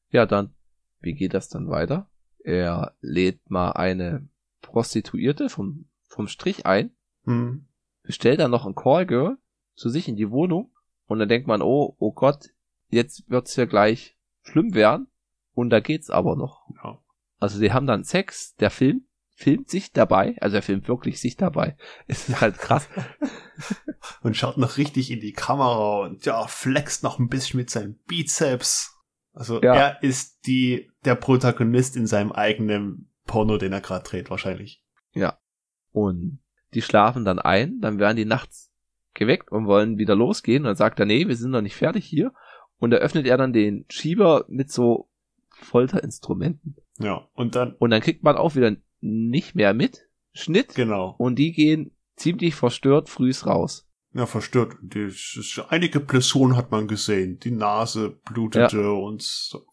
Ja, dann, wie geht das dann weiter? Er lädt mal eine Prostituierte vom, vom Strich ein, Hm. bestellt dann noch ein Callgirl zu sich in die Wohnung und dann denkt man, oh, oh Gott, jetzt wird's ja gleich schlimm werden und da geht's aber noch. Ja. Also die haben dann Sex, der Film filmt sich dabei, also er filmt wirklich sich dabei. Es ist halt krass. Und schaut noch richtig in die Kamera und ja, flext noch ein bisschen mit seinem Bizeps. Also Ja. er ist die, der Protagonist in seinem eigenen Porno, den er gerade dreht, wahrscheinlich. Und die schlafen dann ein, dann werden die nachts geweckt und wollen wieder losgehen. Und dann sagt er, nee, wir sind noch nicht fertig hier. Und da öffnet er dann den Schieber mit so Folterinstrumenten. Ja. Und dann, Und dann kriegt man auch wieder nicht mehr mit. Schnitt. genau. Und die gehen ziemlich verstört frühs raus. Ja, verstört. Die, einige Blessuren hat man gesehen. Die Nase blutete und so.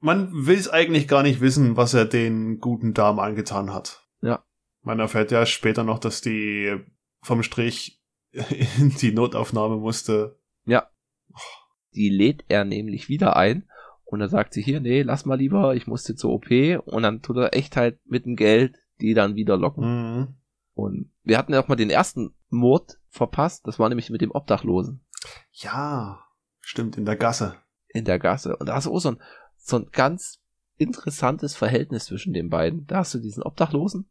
Man will es eigentlich gar nicht wissen, was er den guten Damen angetan hat. Ja. Man erfährt ja später noch, dass die vom Strich in die Notaufnahme musste. Die lädt er nämlich wieder ein. Und dann sagt sie hier, nee, lass mal lieber, ich musste zur OP. Und dann tut er echt halt mit dem Geld die dann wieder locken. Mhm. Und wir hatten ja auch mal den ersten Mord verpasst. Das war nämlich mit dem Obdachlosen Ja, stimmt, in der Gasse. in der Gasse. Und da hast du auch so ein, so ein ganz interessantes Verhältnis zwischen den beiden. Da hast du diesen Obdachlosen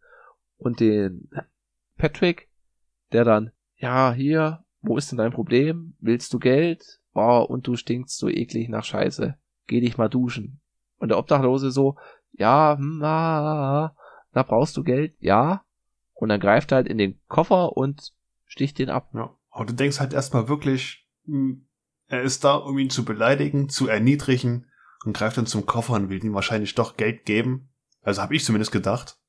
und den Patrick, der dann, ja, hier, wo ist denn dein Problem? Willst du Geld? Oh, und du stinkst so eklig nach Scheiße. Geh dich mal duschen. Und der Obdachlose so, ja, hm, ah, da brauchst du Geld, ja. Und dann greift er halt in den Koffer und sticht den ab. Ja. Aber du denkst halt erstmal wirklich, hm, er ist da, um ihn zu beleidigen, zu erniedrigen und greift dann zum Koffer und will ihm wahrscheinlich doch Geld geben. Also habe ich zumindest gedacht,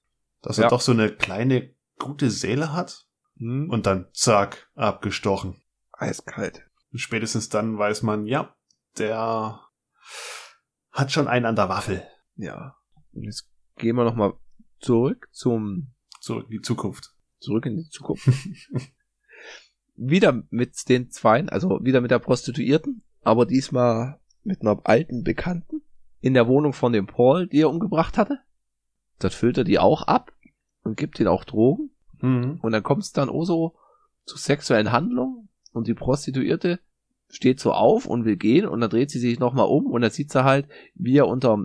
dass er Ja. doch so eine kleine, gute Seele hat. Hm, Und dann zack, abgestochen. eiskalt. Und spätestens dann weiß man, ja, der hat schon einen an der Waffel. Ja. Und jetzt gehen wir nochmal zurück zum, So in die Zukunft. zurück in die Zukunft. wieder mit den Zweien, also wieder mit der Prostituierten, aber diesmal mit einer alten Bekannten in der Wohnung von dem Paul, die er umgebracht hatte. Dort füllt er die auch ab und gibt ihnen auch Drogen. Mhm. Und dann kommt es dann auch so zu sexuellen Handlungen und die Prostituierte steht so auf und will gehen und dann dreht sie sich nochmal um und dann sieht sie halt, wie er unter,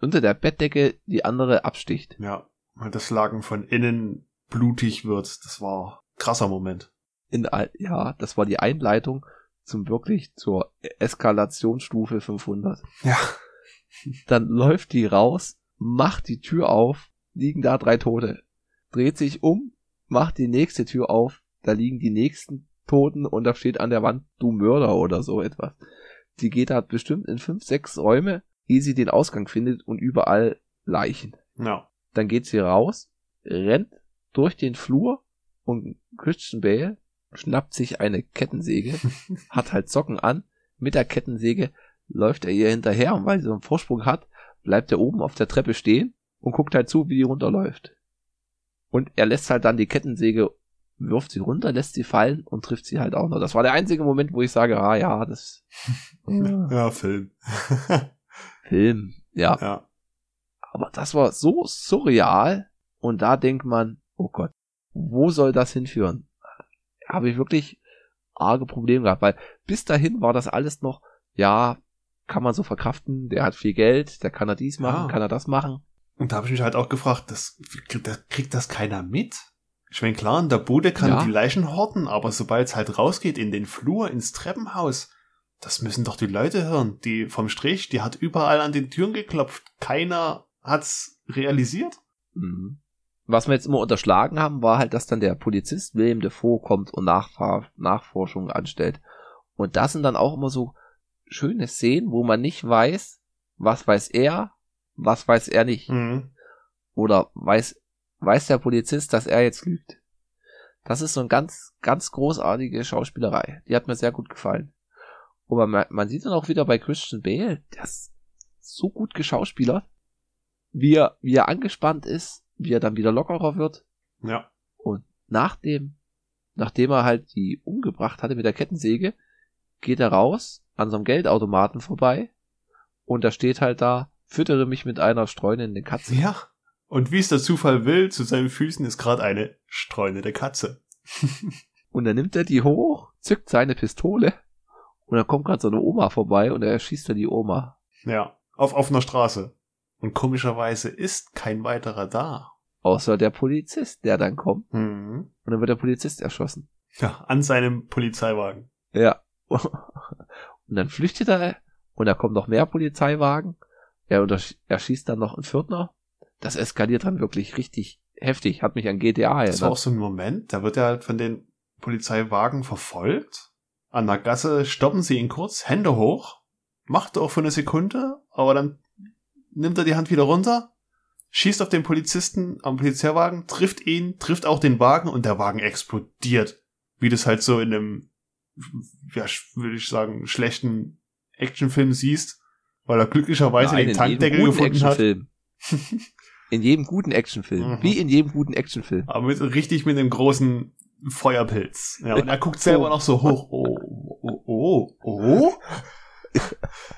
unter der Bettdecke die andere absticht. Ja, weil das Lagen von innen blutig wird. Das war ein krasser Moment. In, ja, das war die Einleitung zum wirklich zur Eskalationsstufe 500. Ja. Dann läuft die raus, macht die Tür auf, liegen da drei Tote. Dreht sich um, macht die nächste Tür auf, da liegen die nächsten Toten und da steht an der Wand, du Mörder oder so etwas. Die geht da bestimmt in fünf, sechs Räume, ehe sie den Ausgang findet und überall Leichen. Ja. Dann geht sie raus, rennt durch den Flur und Christian Bale schnappt sich eine Kettensäge, hat halt Socken an, mit der Kettensäge läuft er ihr hinterher und weil sie so einen Vorsprung hat, bleibt er oben auf der Treppe stehen und guckt halt zu, wie die runterläuft. Und er lässt halt dann die Kettensäge, wirft sie runter, lässt sie fallen und trifft sie halt auch noch. Das war der einzige Moment, wo ich sage, ah ja, das. Ja, Film. Film, ja. ja. Aber das war so surreal und da denkt man, oh Gott, wo soll das hinführen? Habe ich wirklich arge Probleme gehabt, weil bis dahin war das alles noch, ja, kann man so verkraften, der hat viel Geld, der kann er dies machen, Ja. kann er das machen. Und da habe ich mich halt auch gefragt, das, das kriegt das keiner mit? Ich meine, klar, in der Bude kann Ja. die Leichen horten, aber sobald es halt rausgeht in den Flur, ins Treppenhaus, das müssen doch die Leute hören. Die vom Strich, die hat überall an den Türen geklopft. Keiner hat's realisiert. Mhm. Was wir jetzt immer unterschlagen haben, war halt, dass dann der Polizist William Defoe kommt und Nachfahr Nachforschungen anstellt. Und das sind dann auch immer so schöne Szenen, wo man nicht weiß, was weiß er, was weiß er nicht. Mhm. Oder weiß, weiß der Polizist, dass er jetzt lügt. Das ist so ein ganz, ganz großartige Schauspielerei. Die hat mir sehr gut gefallen. Und man, man sieht dann auch wieder bei Christian Bale, der ist so gut geschauspielert, wie er, wie er angespannt ist, wie er dann wieder lockerer wird. Ja. Und nachdem, nachdem er halt die umgebracht hatte mit der Kettensäge, geht er raus an so einem Geldautomaten vorbei und da steht halt da, füttere mich mit einer streunenden Katze. Ja. Und wie es der Zufall will, zu seinen Füßen ist gerade eine streunende Katze. Und dann nimmt er die hoch, zückt seine Pistole und dann kommt gerade so eine Oma vorbei und er erschießt dann die Oma. Ja. Auf offener Straße. Und komischerweise ist kein weiterer da. Außer der Polizist, der dann kommt Mhm. und dann wird der Polizist erschossen. Ja, an seinem Polizeiwagen. Ja. Und dann flüchtet er und da kommen noch mehr Polizeiwagen. Er untersch- erschießt dann noch einen Viertner. Das eskaliert dann wirklich richtig heftig. Hat mich an GTA Das war auch erinnert. so ein Moment, da wird er halt von den Polizeiwagen verfolgt. An der Gasse stoppen sie ihn kurz, Hände hoch, macht er auch für eine Sekunde, aber dann nimmt er die Hand wieder runter, schießt auf den Polizisten am Polizeiwagen, trifft ihn, trifft auch den Wagen und der Wagen explodiert. Wie das halt so in einem, ja, würde ich sagen, schlechten Actionfilm siehst, weil er glücklicherweise Nein, den in Tankdeckel jedem guten gefunden hat. Actionfilm. In jedem guten Actionfilm. Mhm. Wie in jedem guten Actionfilm. Aber mit, richtig mit einem großen Feuerpilz. Ja, und er guckt selber Oh. noch so hoch. Oh, oh, oh, oh.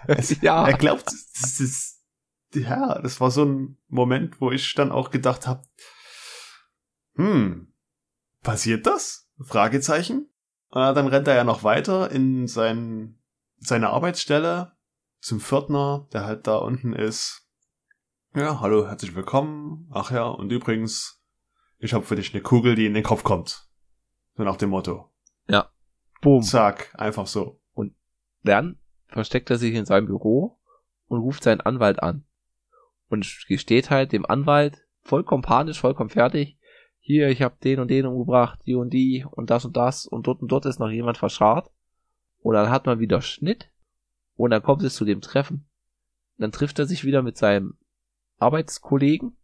Es, ja. Er glaubt, das ist, ja, das war so ein Moment, wo ich dann auch gedacht habe, hm, passiert das? Fragezeichen. Äh, dann rennt er ja noch weiter in sein, seine Arbeitsstelle zum Pförtner, der halt da unten ist. Ja, hallo, herzlich willkommen. Ach ja, und übrigens, ich habe für dich eine Kugel, die in den Kopf kommt. So nach dem Motto. Boom. Zack, einfach so. Dann versteckt er sich in seinem Büro und ruft seinen Anwalt an. Und gesteht halt dem Anwalt vollkommen panisch, vollkommen fertig. Hier, ich habe den und den umgebracht, die und die und das und das und dort und dort ist noch jemand verscharrt. Und dann hat man wieder Schnitt und dann kommt es zu dem Treffen. Dann trifft er sich wieder mit seinem Arbeitskollegen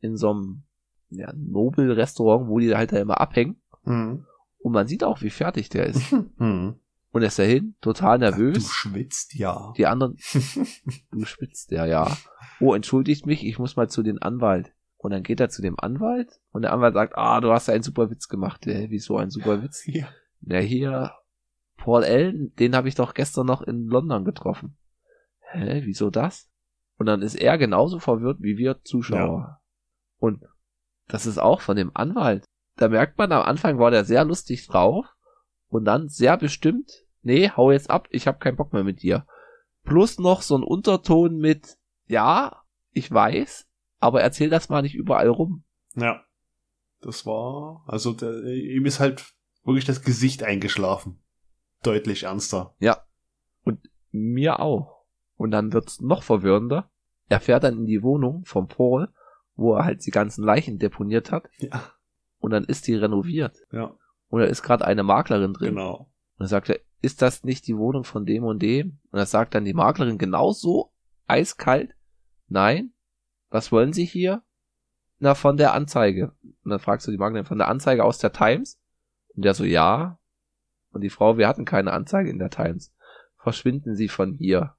in so einem ja, Nobel-Restaurant, wo die halt da immer abhängen. Mhm. Und man sieht auch, wie fertig der ist. Mhm. Und er ist dahin, total nervös. Du schwitzt, ja. Die anderen, du spitzt ja, ja. Oh, entschuldigt mich, ich muss mal zu den Anwalt. Und dann geht er zu dem Anwalt und der Anwalt sagt, ah, du hast einen super Witz gemacht. Hä, wieso ein super Witz? ja. Na hier, Paul Allen, den habe ich doch gestern noch in London getroffen. Hä, wieso das? Und dann ist er genauso verwirrt wie wir Zuschauer. Und das ist auch von dem Anwalt. Da merkt man, am Anfang war der sehr lustig drauf und dann sehr bestimmt, nee, hau jetzt ab, ich hab keinen Bock mehr mit dir. Plus noch so ein Unterton mit, ja, ich weiß, aber erzähl das mal nicht überall rum. Ja. Das war, also der, ihm ist halt wirklich das Gesicht eingeschlafen. Deutlich ernster. Ja. Und mir auch. Und dann wird's noch verwirrender. Er fährt dann in die Wohnung vom Paul, wo er halt die ganzen Leichen deponiert hat. Ja. Und dann ist die renoviert. Ja, Und da ist gerade eine Maklerin drin. genau. Und dann sagt er, ist das nicht die Wohnung von dem und dem? Und dann sagt dann die Maklerin genauso eiskalt, nein, was wollen Sie hier? Na, von der Anzeige. Und dann fragst du die Maklerin, von der Anzeige aus der Times? Und der so, ja. Und die Frau, wir hatten keine Anzeige in der Times. Verschwinden Sie von hier.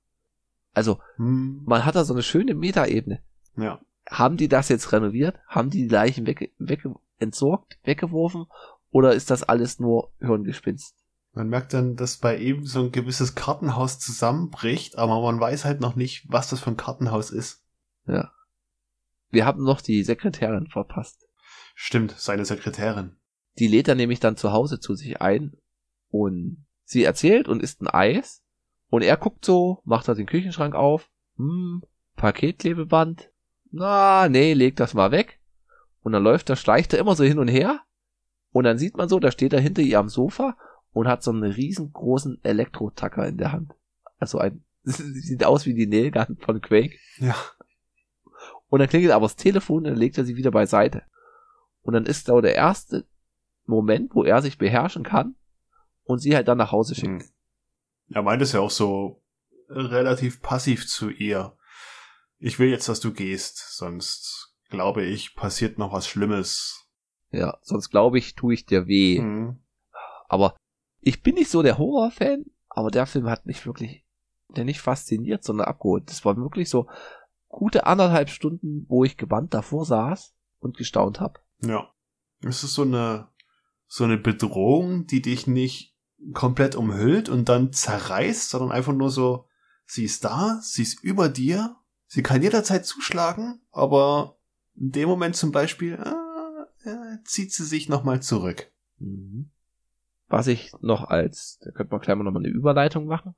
Also, Hm. man hat da so eine schöne Metaebene. Ja. Haben die das jetzt renoviert? Haben die die Leichen wegge wegge entsorgt, weggeworfen? Oder ist das alles nur Hirngespinst? Man merkt dann, dass bei ihm so ein gewisses Kartenhaus zusammenbricht, aber man weiß halt noch nicht, was das für ein Kartenhaus ist. Wir haben noch die Sekretärin verpasst. Stimmt, seine Sekretärin. Die lädt er nämlich dann zu Hause zu sich ein und sie erzählt und isst ein Eis und er guckt so, macht da den Küchenschrank auf, hm, Paketklebeband, na, nee, leg das mal weg. Und dann läuft er, schleicht er immer so hin und her und dann sieht man so, da steht er hinter ihr am Sofa und hat so einen riesengroßen Elektrotacker in der Hand. Also ein, sieht aus wie die Nailgun von Quake. Ja. Und dann klingelt aber das Telefon und dann legt er sie wieder beiseite. Und dann ist da der erste Moment, wo er sich beherrschen kann und sie halt dann nach Hause schickt. Hm. Er meint es ja auch so relativ passiv zu ihr. Ich will jetzt, dass du gehst, sonst glaube ich, passiert noch was Schlimmes. Ja, sonst glaube ich, tue ich dir weh. Hm. Aber ich bin nicht so der Horrorfan, aber der Film hat mich wirklich, der nicht fasziniert, sondern abgeholt. Das war wirklich so gute anderthalb Stunden, wo ich gebannt davor saß und gestaunt habe. Ja. Es ist so eine, so eine Bedrohung, die dich nicht komplett umhüllt und dann zerreißt, sondern einfach nur so, sie ist da, sie ist über dir, sie kann jederzeit zuschlagen, aber in dem Moment zum Beispiel äh, äh, zieht sie sich nochmal zurück. Mhm. Was ich noch als, da könnte man gleich mal nochmal eine Überleitung machen,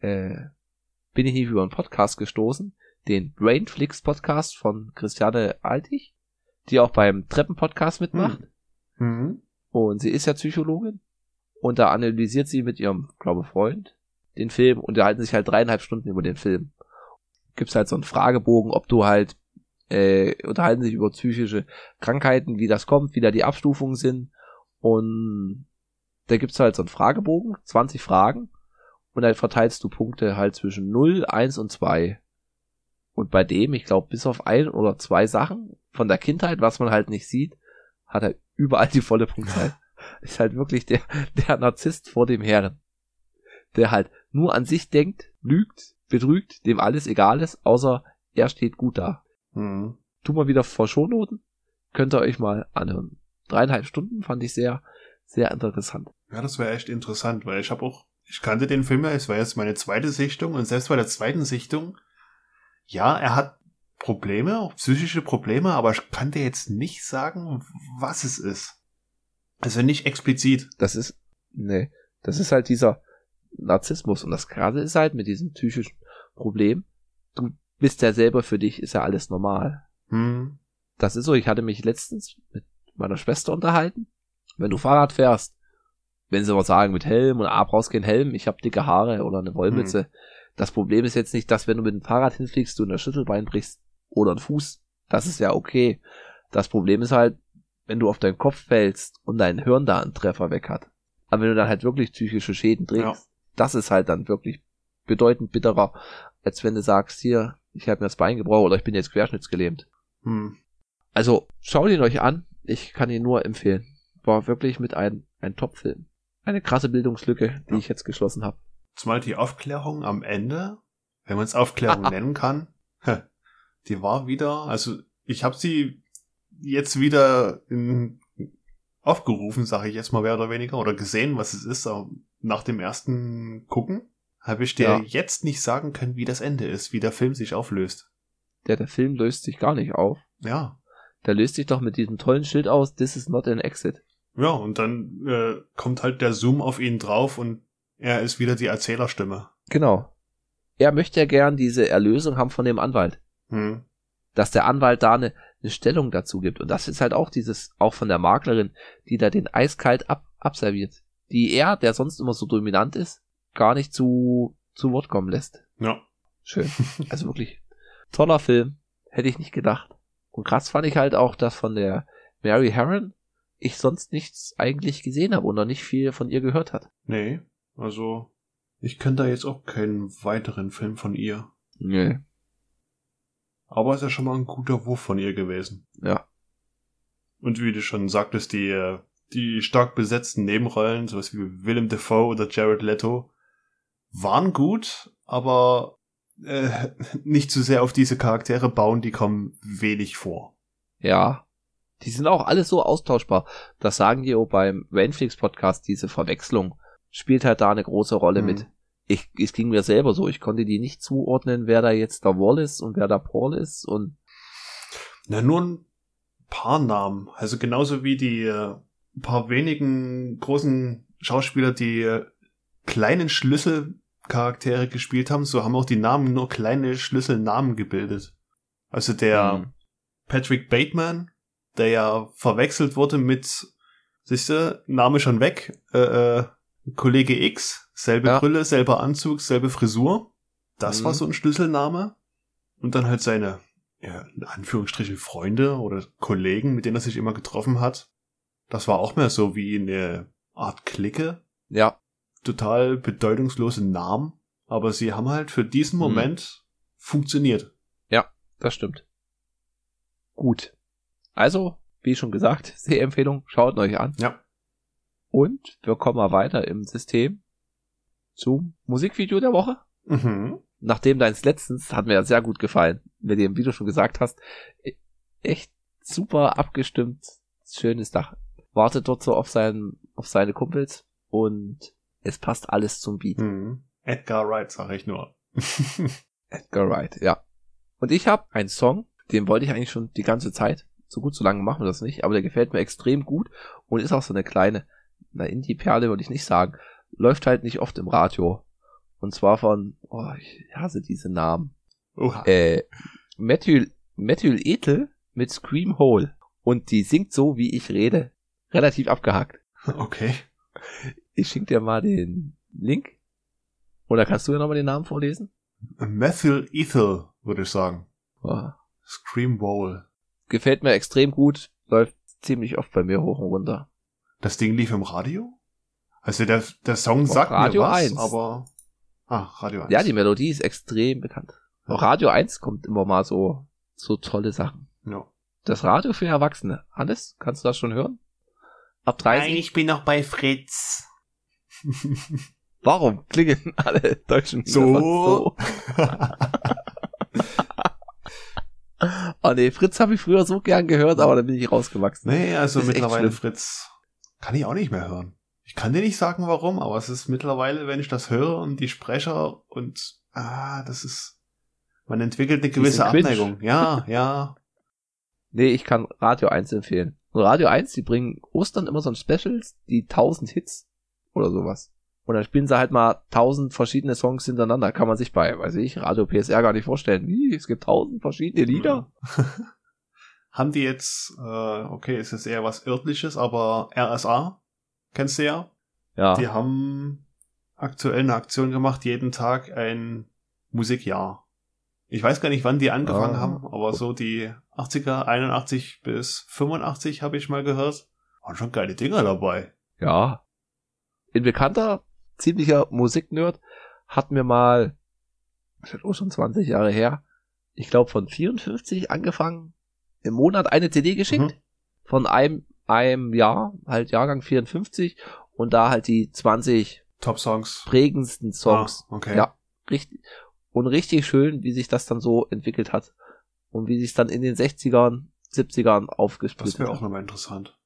äh, bin ich nicht über einen Podcast gestoßen, den Brainflix Podcast von Christiane Altig, die auch beim Treppen-Podcast mitmacht. Mhm. Und sie ist ja Psychologin. Und da analysiert sie mit ihrem, glaube Freund den Film und unterhalten sich halt dreieinhalb Stunden über den Film. Gibt's halt so einen Fragebogen, ob du halt, äh, unterhalten sich über psychische Krankheiten, wie das kommt, wie da die Abstufungen sind. Und da gibt's halt so einen Fragebogen, 20 Fragen. Und dann verteilst du Punkte halt zwischen 0, 1 und 2. Und bei dem, ich glaube, bis auf ein oder zwei Sachen von der Kindheit, was man halt nicht sieht, hat er überall die volle Punktzahl. Ist halt wirklich der, der Narzisst vor dem Herren. Der halt nur an sich denkt, lügt, betrügt, dem alles egal ist, außer er steht gut da. Mhm. Tu mal wieder vor Shownoten. Könnt ihr euch mal anhören. Dreieinhalb Stunden fand ich sehr, sehr interessant. Ja, das wäre echt interessant, weil ich habe auch, ich kannte den Film ja, es war jetzt meine zweite Sichtung und selbst bei der zweiten Sichtung, ja, er hat Probleme, auch psychische Probleme, aber ich kann dir jetzt nicht sagen, was es ist. Also nicht explizit. Das ist, nee, das ist halt dieser Narzissmus. Und das gerade ist halt mit diesem psychischen Problem. Du bist ja selber für dich, ist ja alles normal. Hm. Das ist so, ich hatte mich letztens mit meiner Schwester unterhalten. Wenn du Fahrrad fährst, wenn sie aber sagen, mit Helm und A brauchst keinen Helm, ich habe dicke Haare oder eine Wollmütze. Das Problem ist jetzt nicht, dass wenn du mit dem Fahrrad hinfliegst, du ein Schüttelbein brichst oder einen Fuß. Das ist ja okay. Das Problem ist halt, wenn du auf deinen Kopf fällst und dein Hirn da einen Treffer weg hat. Aber wenn du dann halt wirklich psychische Schäden trägst, Ja. das ist halt dann wirklich bedeutend bitterer, als wenn du sagst, hier, ich habe mir das Bein gebrochen oder ich bin jetzt querschnittsgelähmt. Hm. Also schaut ihn euch an. Ich kann ihn nur empfehlen. War wirklich mit ein, ein Top-Film. Eine krasse Bildungslücke, die Ja. ich jetzt geschlossen habe. Zumal die Aufklärung am Ende, wenn man es Aufklärung nennen kann, die war wieder, also ich habe sie jetzt wieder in, aufgerufen, sage ich jetzt mal mehr oder weniger, oder gesehen, was es ist, aber nach dem ersten Gucken habe ich dir Ja. jetzt nicht sagen können, wie das Ende ist, wie der Film sich auflöst. Der, der Film löst sich gar nicht auf. Ja. Der löst sich doch mit diesem tollen Schild aus, this is not an exit. Ja, und dann äh, kommt halt der Zoom auf ihn drauf und er ist wieder die Erzählerstimme. Genau. Er möchte ja gern diese Erlösung haben von dem Anwalt. Hm. Dass der Anwalt da eine, eine Stellung dazu gibt. Und das ist halt auch dieses, auch von der Maklerin, die da den eiskalt ab, abserviert. Die er, der sonst immer so dominant ist, gar nicht zu, zu Wort kommen lässt. Ja. Schön. Also wirklich toller Film. Hätte ich nicht gedacht. Und krass fand ich halt auch, dass von der Mary Herron ich sonst nichts eigentlich gesehen habe und noch nicht viel von ihr gehört hat. Nee, also ich kenne da jetzt auch keinen weiteren Film von ihr. Nee. Aber ist ja schon mal ein guter Wurf von ihr gewesen. Ja. Und wie du schon sagtest, die, äh, die stark besetzten Nebenrollen, sowas wie Willem Dafoe oder Jared Leto, waren gut, aber äh, nicht zu sehr auf diese Charaktere bauen, die kommen wenig vor. Ja. Die sind auch alle so austauschbar. Das sagen die auch beim Rainflix Podcast, diese Verwechslung spielt halt da eine große Rolle mhm. mit. Ich, es ging mir selber so, ich konnte die nicht zuordnen, wer da jetzt der Wall ist und wer da Paul ist und. Na, nur ein paar Namen. Also genauso wie die äh, paar wenigen großen Schauspieler, die äh, kleinen Schlüsselcharaktere gespielt haben, so haben auch die Namen nur kleine Schlüsselnamen gebildet. Also der mhm. Patrick Bateman, der ja verwechselt wurde mit, siehste, Name schon weg, äh, äh, Kollege X, selbe ja. Brille, selber Anzug, selbe Frisur. Das mhm. war so ein Schlüsselname. Und dann halt seine, ja, in Anführungsstrichen Freunde oder Kollegen, mit denen er sich immer getroffen hat. Das war auch mehr so wie eine Art Clique. Ja. Total bedeutungslose Namen. Aber sie haben halt für diesen mhm. Moment mhm. funktioniert. Ja, das stimmt. Gut. Also, wie schon gesagt, Sehempfehlung, schaut euch an. Ja. Und wir kommen mal weiter im System zum Musikvideo der Woche. Mhm. Nachdem deins letztens hat mir ja sehr gut gefallen, mit dem, wie du schon gesagt hast, e-, echt super abgestimmt, schönes Dach. Wartet dort so auf seinen, auf seine Kumpels und es passt alles zum Beat. Mhm. Edgar Wright, sag ich nur. Edgar Wright, ja. Und ich habe einen Song, den wollte ich eigentlich schon die ganze Zeit. So gut, so lange machen wir das nicht, aber der gefällt mir extrem gut und ist auch so eine kleine na, Indie-Perle würde ich nicht sagen, läuft halt nicht oft im Radio. Und zwar von, oh, ich hasse diese Namen. Oha. Äh, Matthew, Matthew Ethel mit Scream Hole. Und die singt so, wie ich rede. Relativ abgehackt. Okay. Ich schicke dir mal den Link. Oder kannst du ja nochmal den Namen vorlesen? Matthew Ethel, würde ich sagen. Oh. Scream Bowl. Gefällt mir extrem gut. Läuft ziemlich oft bei mir hoch und runter. Das Ding lief im Radio? Also der, der Song sagt Radio mir was, 1. aber... Ah, Radio 1. Ja, die Melodie ist extrem bekannt. Auch Radio 1 kommt immer mal so, so tolle Sachen. Ja. Das Radio für Erwachsene. Hannes, kannst du das schon hören? Ab 30? Nein, ich bin noch bei Fritz. Warum klingen alle Deutschen so? so? oh nee, Fritz habe ich früher so gern gehört, aber dann bin ich rausgewachsen. Nee, also mittlerweile Fritz kann ich auch nicht mehr hören. Ich kann dir nicht sagen, warum, aber es ist mittlerweile, wenn ich das höre und die Sprecher und ah, das ist, man entwickelt eine gewisse Abneigung. Ja, ja. Nee, ich kann Radio 1 empfehlen. Und Radio 1, die bringen Ostern immer so ein Specials, die 1000 Hits oder sowas. Und dann spielen sie halt mal 1000 verschiedene Songs hintereinander. Kann man sich bei, weiß ich, Radio PSR gar nicht vorstellen. Wie, es gibt 1000 verschiedene Lieder? Ja. haben die jetzt, äh, okay, es ist eher was örtliches, aber RSA, kennst du ja? Ja. Die haben aktuell eine Aktion gemacht, jeden Tag ein Musikjahr. Ich weiß gar nicht, wann die angefangen ah. haben, aber so die 80er, 81 bis 85 habe ich mal gehört. Waren schon geile Dinger dabei. Ja. Ein bekannter, ziemlicher Musiknerd hat mir mal, das ist auch schon 20 Jahre her, ich glaube von 54 angefangen, im Monat eine CD geschickt. Mhm. Von einem, einem Jahr, halt Jahrgang 54. Und da halt die 20 Top-Songs. Prägendsten Songs. Ah, okay. Ja, richtig. Und richtig schön, wie sich das dann so entwickelt hat. Und wie sich dann in den 60ern, 70ern aufgesplittet hat. Das wäre auch nochmal interessant.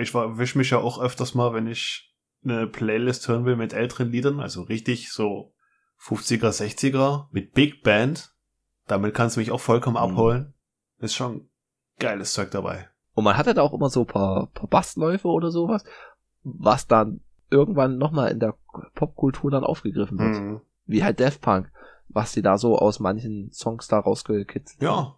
Ich wisch mich ja auch öfters mal, wenn ich eine Playlist hören will mit älteren Liedern, also richtig so 50er, 60er mit Big Band. Damit kannst du mich auch vollkommen mhm. abholen. Ist schon geiles Zeug dabei. Und man hatte da auch immer so paar, paar Bassläufe oder sowas, was dann irgendwann nochmal in der Popkultur dann aufgegriffen wird. Mhm. Wie halt Death Punk, was die da so aus manchen Songs da rausgekitzelt Ja. Haben.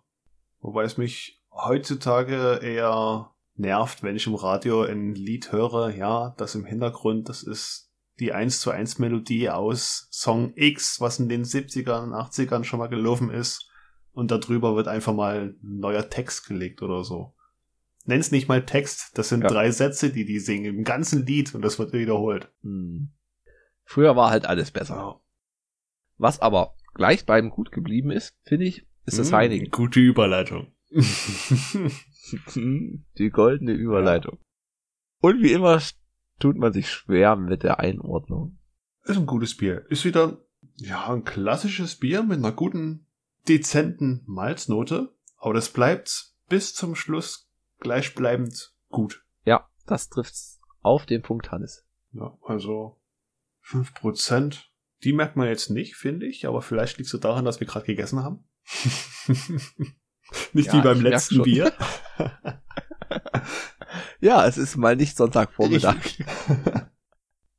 Wobei es mich heutzutage eher nervt, wenn ich im Radio ein Lied höre, ja, das im Hintergrund, das ist die 1 zu 1 Melodie aus Song X, was in den 70ern, 80ern schon mal gelaufen ist und darüber wird einfach mal ein neuer Text gelegt oder so. Nenn's nicht mal Text, das sind ja. drei Sätze, die die singen im ganzen Lied und das wird wiederholt. Hm. Früher war halt alles besser. Ja. Was aber gleich beim gut geblieben ist, finde ich, ist das hm, Heineken. Gute Überleitung. die goldene Überleitung. Ja. Und wie immer tut man sich schwer mit der Einordnung. Ist ein gutes Bier. Ist wieder Ja, ein klassisches Bier mit einer guten, dezenten Malznote. Aber das bleibt bis zum Schluss gleichbleibend gut. Ja, das trifft's auf den Punkt, Hannes. Ja, also fünf Prozent. Die merkt man jetzt nicht, finde ich, aber vielleicht liegt es daran, dass wir gerade gegessen haben. nicht Ja, wie beim letzten. Bier. Ja, es ist mal nicht Sonntagvormittag. Ich-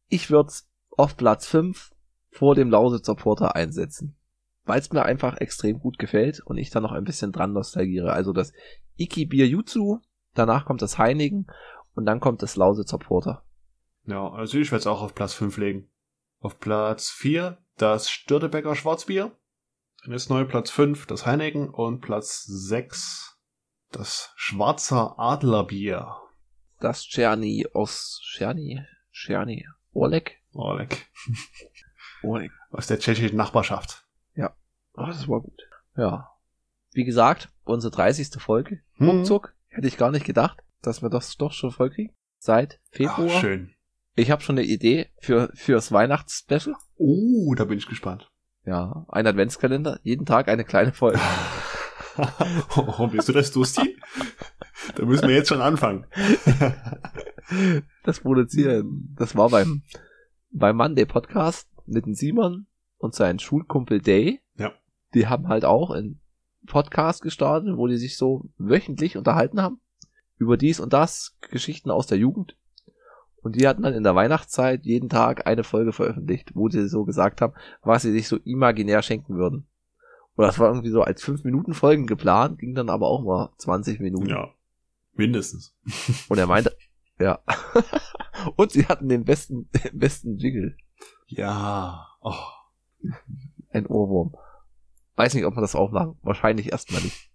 Ich würde auf Platz 5 vor dem Lausitzer Porter einsetzen. Weil es mir einfach extrem gut gefällt und ich da noch ein bisschen dran nostalgiere. Also das Iki Bier Jutsu, danach kommt das Heinigen und dann kommt das Lausitzer Porter. Ja, also ich werde es auch auf Platz 5 legen. Auf Platz 4 das Störtebecker Schwarzbier. Dann ist neu Platz 5 das Heineken und Platz 6 das Schwarzer Adlerbier. Das Czerny aus Czerny, Czerny, Oleg? Oh, leck. Oleg. Aus der tschechischen Nachbarschaft. Oh, das war gut. Ja. Wie gesagt, unsere 30. Folge. Hm. Ruckzuck. Hätte ich gar nicht gedacht, dass wir das doch schon voll kriegen. Seit Februar. Ach, schön. Ich habe schon eine Idee für fürs Weihnachtsspecial. Oh, da bin ich gespannt. Ja, ein Adventskalender, jeden Tag eine kleine Folge. oh, willst du das durchziehen? da müssen wir jetzt schon anfangen. Das Produzieren, das war beim beim Monday Podcast mit dem Simon und seinem Schulkumpel Day. Ja. Die haben halt auch einen Podcast gestartet, wo die sich so wöchentlich unterhalten haben über dies und das, Geschichten aus der Jugend. Und die hatten dann in der Weihnachtszeit jeden Tag eine Folge veröffentlicht, wo sie so gesagt haben, was sie sich so imaginär schenken würden. Und das war irgendwie so als 5-Minuten-Folgen geplant, ging dann aber auch mal 20 Minuten. ja, mindestens. Und er meinte, ja. und sie hatten den besten, den besten Jingle. Ja. Oh. Ein Ohrwurm. Weiß nicht, ob wir das auch machen. Wahrscheinlich erstmal nicht.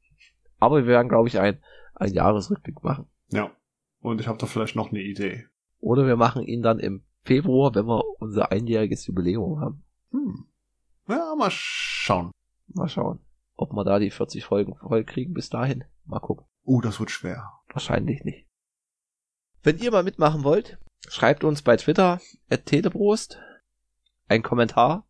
Aber wir werden, glaube ich, ein, ein Jahresrückblick machen. Ja. Und ich habe da vielleicht noch eine Idee. Oder wir machen ihn dann im Februar, wenn wir unser einjähriges Jubiläum haben. Hm. Ja, mal schauen. Mal schauen, ob wir da die 40 Folgen voll kriegen bis dahin. Mal gucken. Oh, das wird schwer. Wahrscheinlich nicht. Wenn ihr mal mitmachen wollt, schreibt uns bei Twitter at teleprost ein Kommentar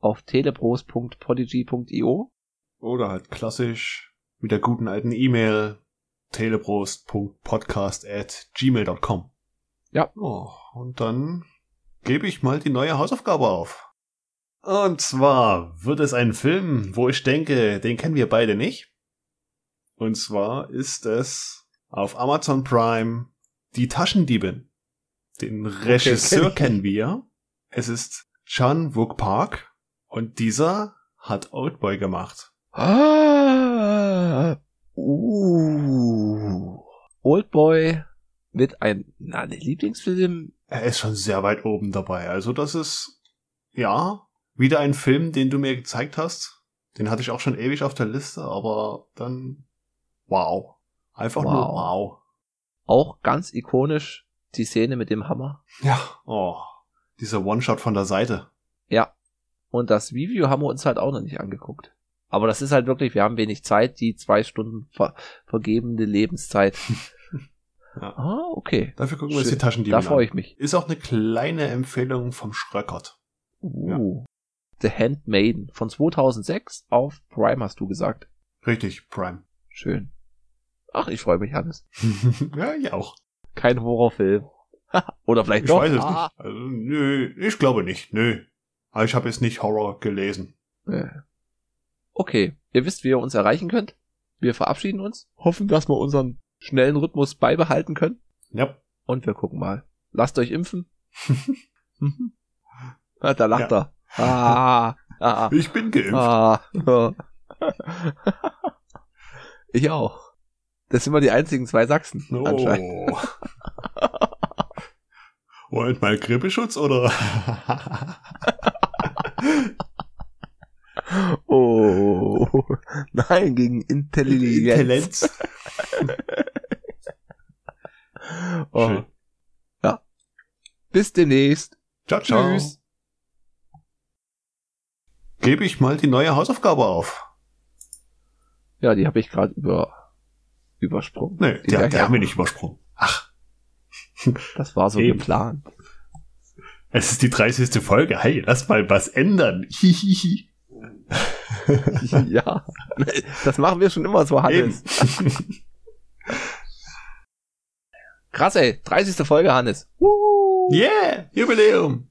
auf teleprost.podigy.io. Oder halt klassisch mit der guten alten E-Mail teleprost.podcast at gmail.com. Ja. Oh, und dann gebe ich mal die neue Hausaufgabe auf. Und zwar wird es ein Film, wo ich denke, den kennen wir beide nicht. Und zwar ist es auf Amazon Prime Die Taschendiebin. Den Regisseur kenn kennen wir. Es ist Chan Wook Park und dieser hat Oldboy gemacht. Ah, uh, Oldboy mit ein, na, Lieblingsfilm. Er ist schon sehr weit oben dabei. Also das ist, ja, wieder ein Film, den du mir gezeigt hast. Den hatte ich auch schon ewig auf der Liste, aber dann, wow. Einfach nur Wow. wow. Auch ganz ikonisch die Szene mit dem Hammer. Ja, oh, dieser One-Shot von der Seite. Ja. Und das Review haben wir uns halt auch noch nicht angeguckt. Aber das ist halt wirklich, wir haben wenig Zeit, die zwei Stunden ver vergebene Lebenszeit. Ja. Ah, okay. Dafür gucken wir uns die Taschendiebe Da an. freue ich mich. Ist auch eine kleine Empfehlung vom Schröckert. Uh. The Handmaiden von 2006 auf Prime hast du gesagt. Richtig, Prime. Schön. Ach, ich freue mich, Hannes. ja, ich auch. Kein Horrorfilm. Oder vielleicht Ich doch. weiß es Ah. nicht. Also, nö, ich glaube nicht. Nö. Aber ich habe jetzt nicht Horror gelesen. Äh. Okay, ihr wisst, wie ihr uns erreichen könnt. Wir verabschieden uns, hoffen, dass wir unseren schnellen Rhythmus beibehalten können Ja. und wir gucken mal. Lasst euch impfen. Mhm. ah, da lacht er. Ah, ah, Ich bin geimpft. ah, ah. ich auch. Das sind wir die einzigen zwei Sachsen anscheinend. Oh. Wollt mal Grippeschutz oder? Oh, nein, gegen Intelligenz. Intelligenz. Oh. Schön. Ja. Bis demnächst. Ciao, ciao. Tschüss. Gebe ich mal die neue Hausaufgabe auf. Ja, die habe ich gerade über übersprungen. Nee, Die die, die haben wir nicht übersprungen. Ach, Das war so Eben. geplant. Es ist die 30. Folge. Hey, lass mal was ändern. Hihihi. ja, das machen wir schon immer so, Hannes. Krass, ey. 30. Folge, Hannes. Woo. Yeah, Jubiläum.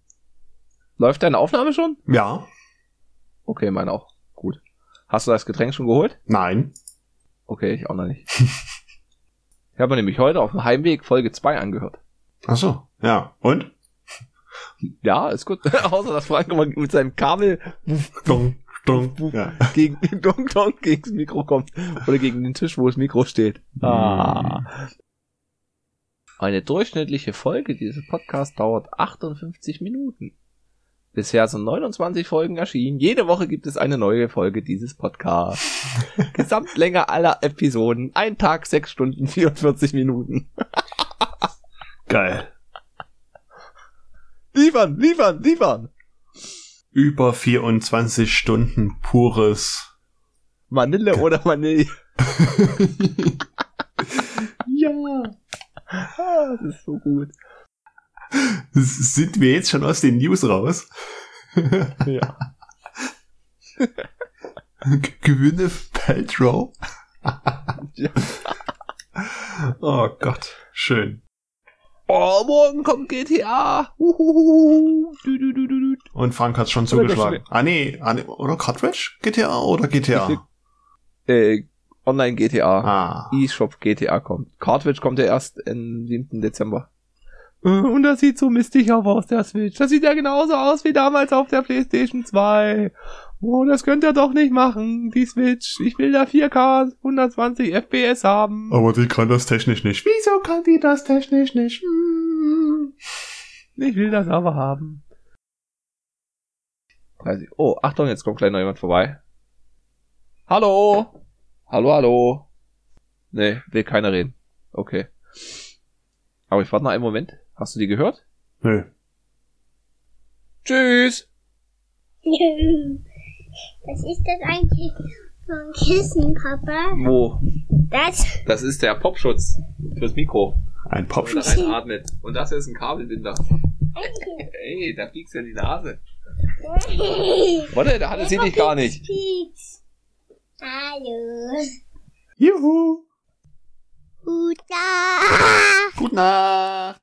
Läuft deine Aufnahme schon? Ja. Okay, meine auch. Gut. Hast du das Getränk schon geholt? Nein. Okay, ich auch noch nicht. ich habe mir nämlich heute auf dem Heimweg Folge 2 angehört. Ach so. Ja. Und? Ja, ist gut. Außer dass Frank immer mit seinem Kabel Dong, dong. Ja. gegen, dong, dong, gegen das Mikro kommt. Oder gegen den Tisch, wo das Mikro steht. Ah. Eine durchschnittliche Folge dieses Podcasts dauert 58 Minuten. Bisher sind 29 Folgen erschienen. Jede Woche gibt es eine neue Folge dieses Podcasts. Gesamtlänge aller Episoden. Ein Tag, 6 Stunden, 44 Minuten. Geil. Liefern, liefern, liefern. Über 24 Stunden pures. Vanille oder Vanille. Ja. Ah, das ist so gut. Sind wir jetzt schon aus den News raus? Ja. Gwyneth Paltrow? Ja. Oh Gott, schön. Oh, morgen kommt GTA. Uhuhu. Du, du, du, du, du. Und Frank hat's schon zugeschlagen. Ah nee, ah, nee, oder Cartridge? GTA oder GTA? Äh, Online GTA. Ah. eShop GTA kommt. Cartridge kommt ja erst am 7. Dezember. Äh, Und das sieht so mistig auf aus der Switch. Das sieht ja genauso aus wie damals auf der PlayStation 2. Oh, das könnt ihr doch nicht machen, die Switch. Ich will da 4K 120 FPS haben. Aber die kann das technisch nicht. Wieso kann die das technisch nicht? Hm. Ich will das aber haben. 30. Oh, Achtung, jetzt kommt gleich noch jemand vorbei. Hallo? Hallo, hallo? Nee, will keiner reden. Okay. Aber ich warte noch einen Moment. Hast du die gehört? Nö. Tschüss! Was ist das eigentlich für ein Kissen, Papa? Wo? Das? Das ist der Popschutz fürs Mikro. Ein Da Popschutz. reinatmet. Und das ist ein Kabelbinder. Ey, da piekst ja die Nase. Warte, der hat es ich gar nicht. Hallo. Juhu. Huta. Gute Nacht.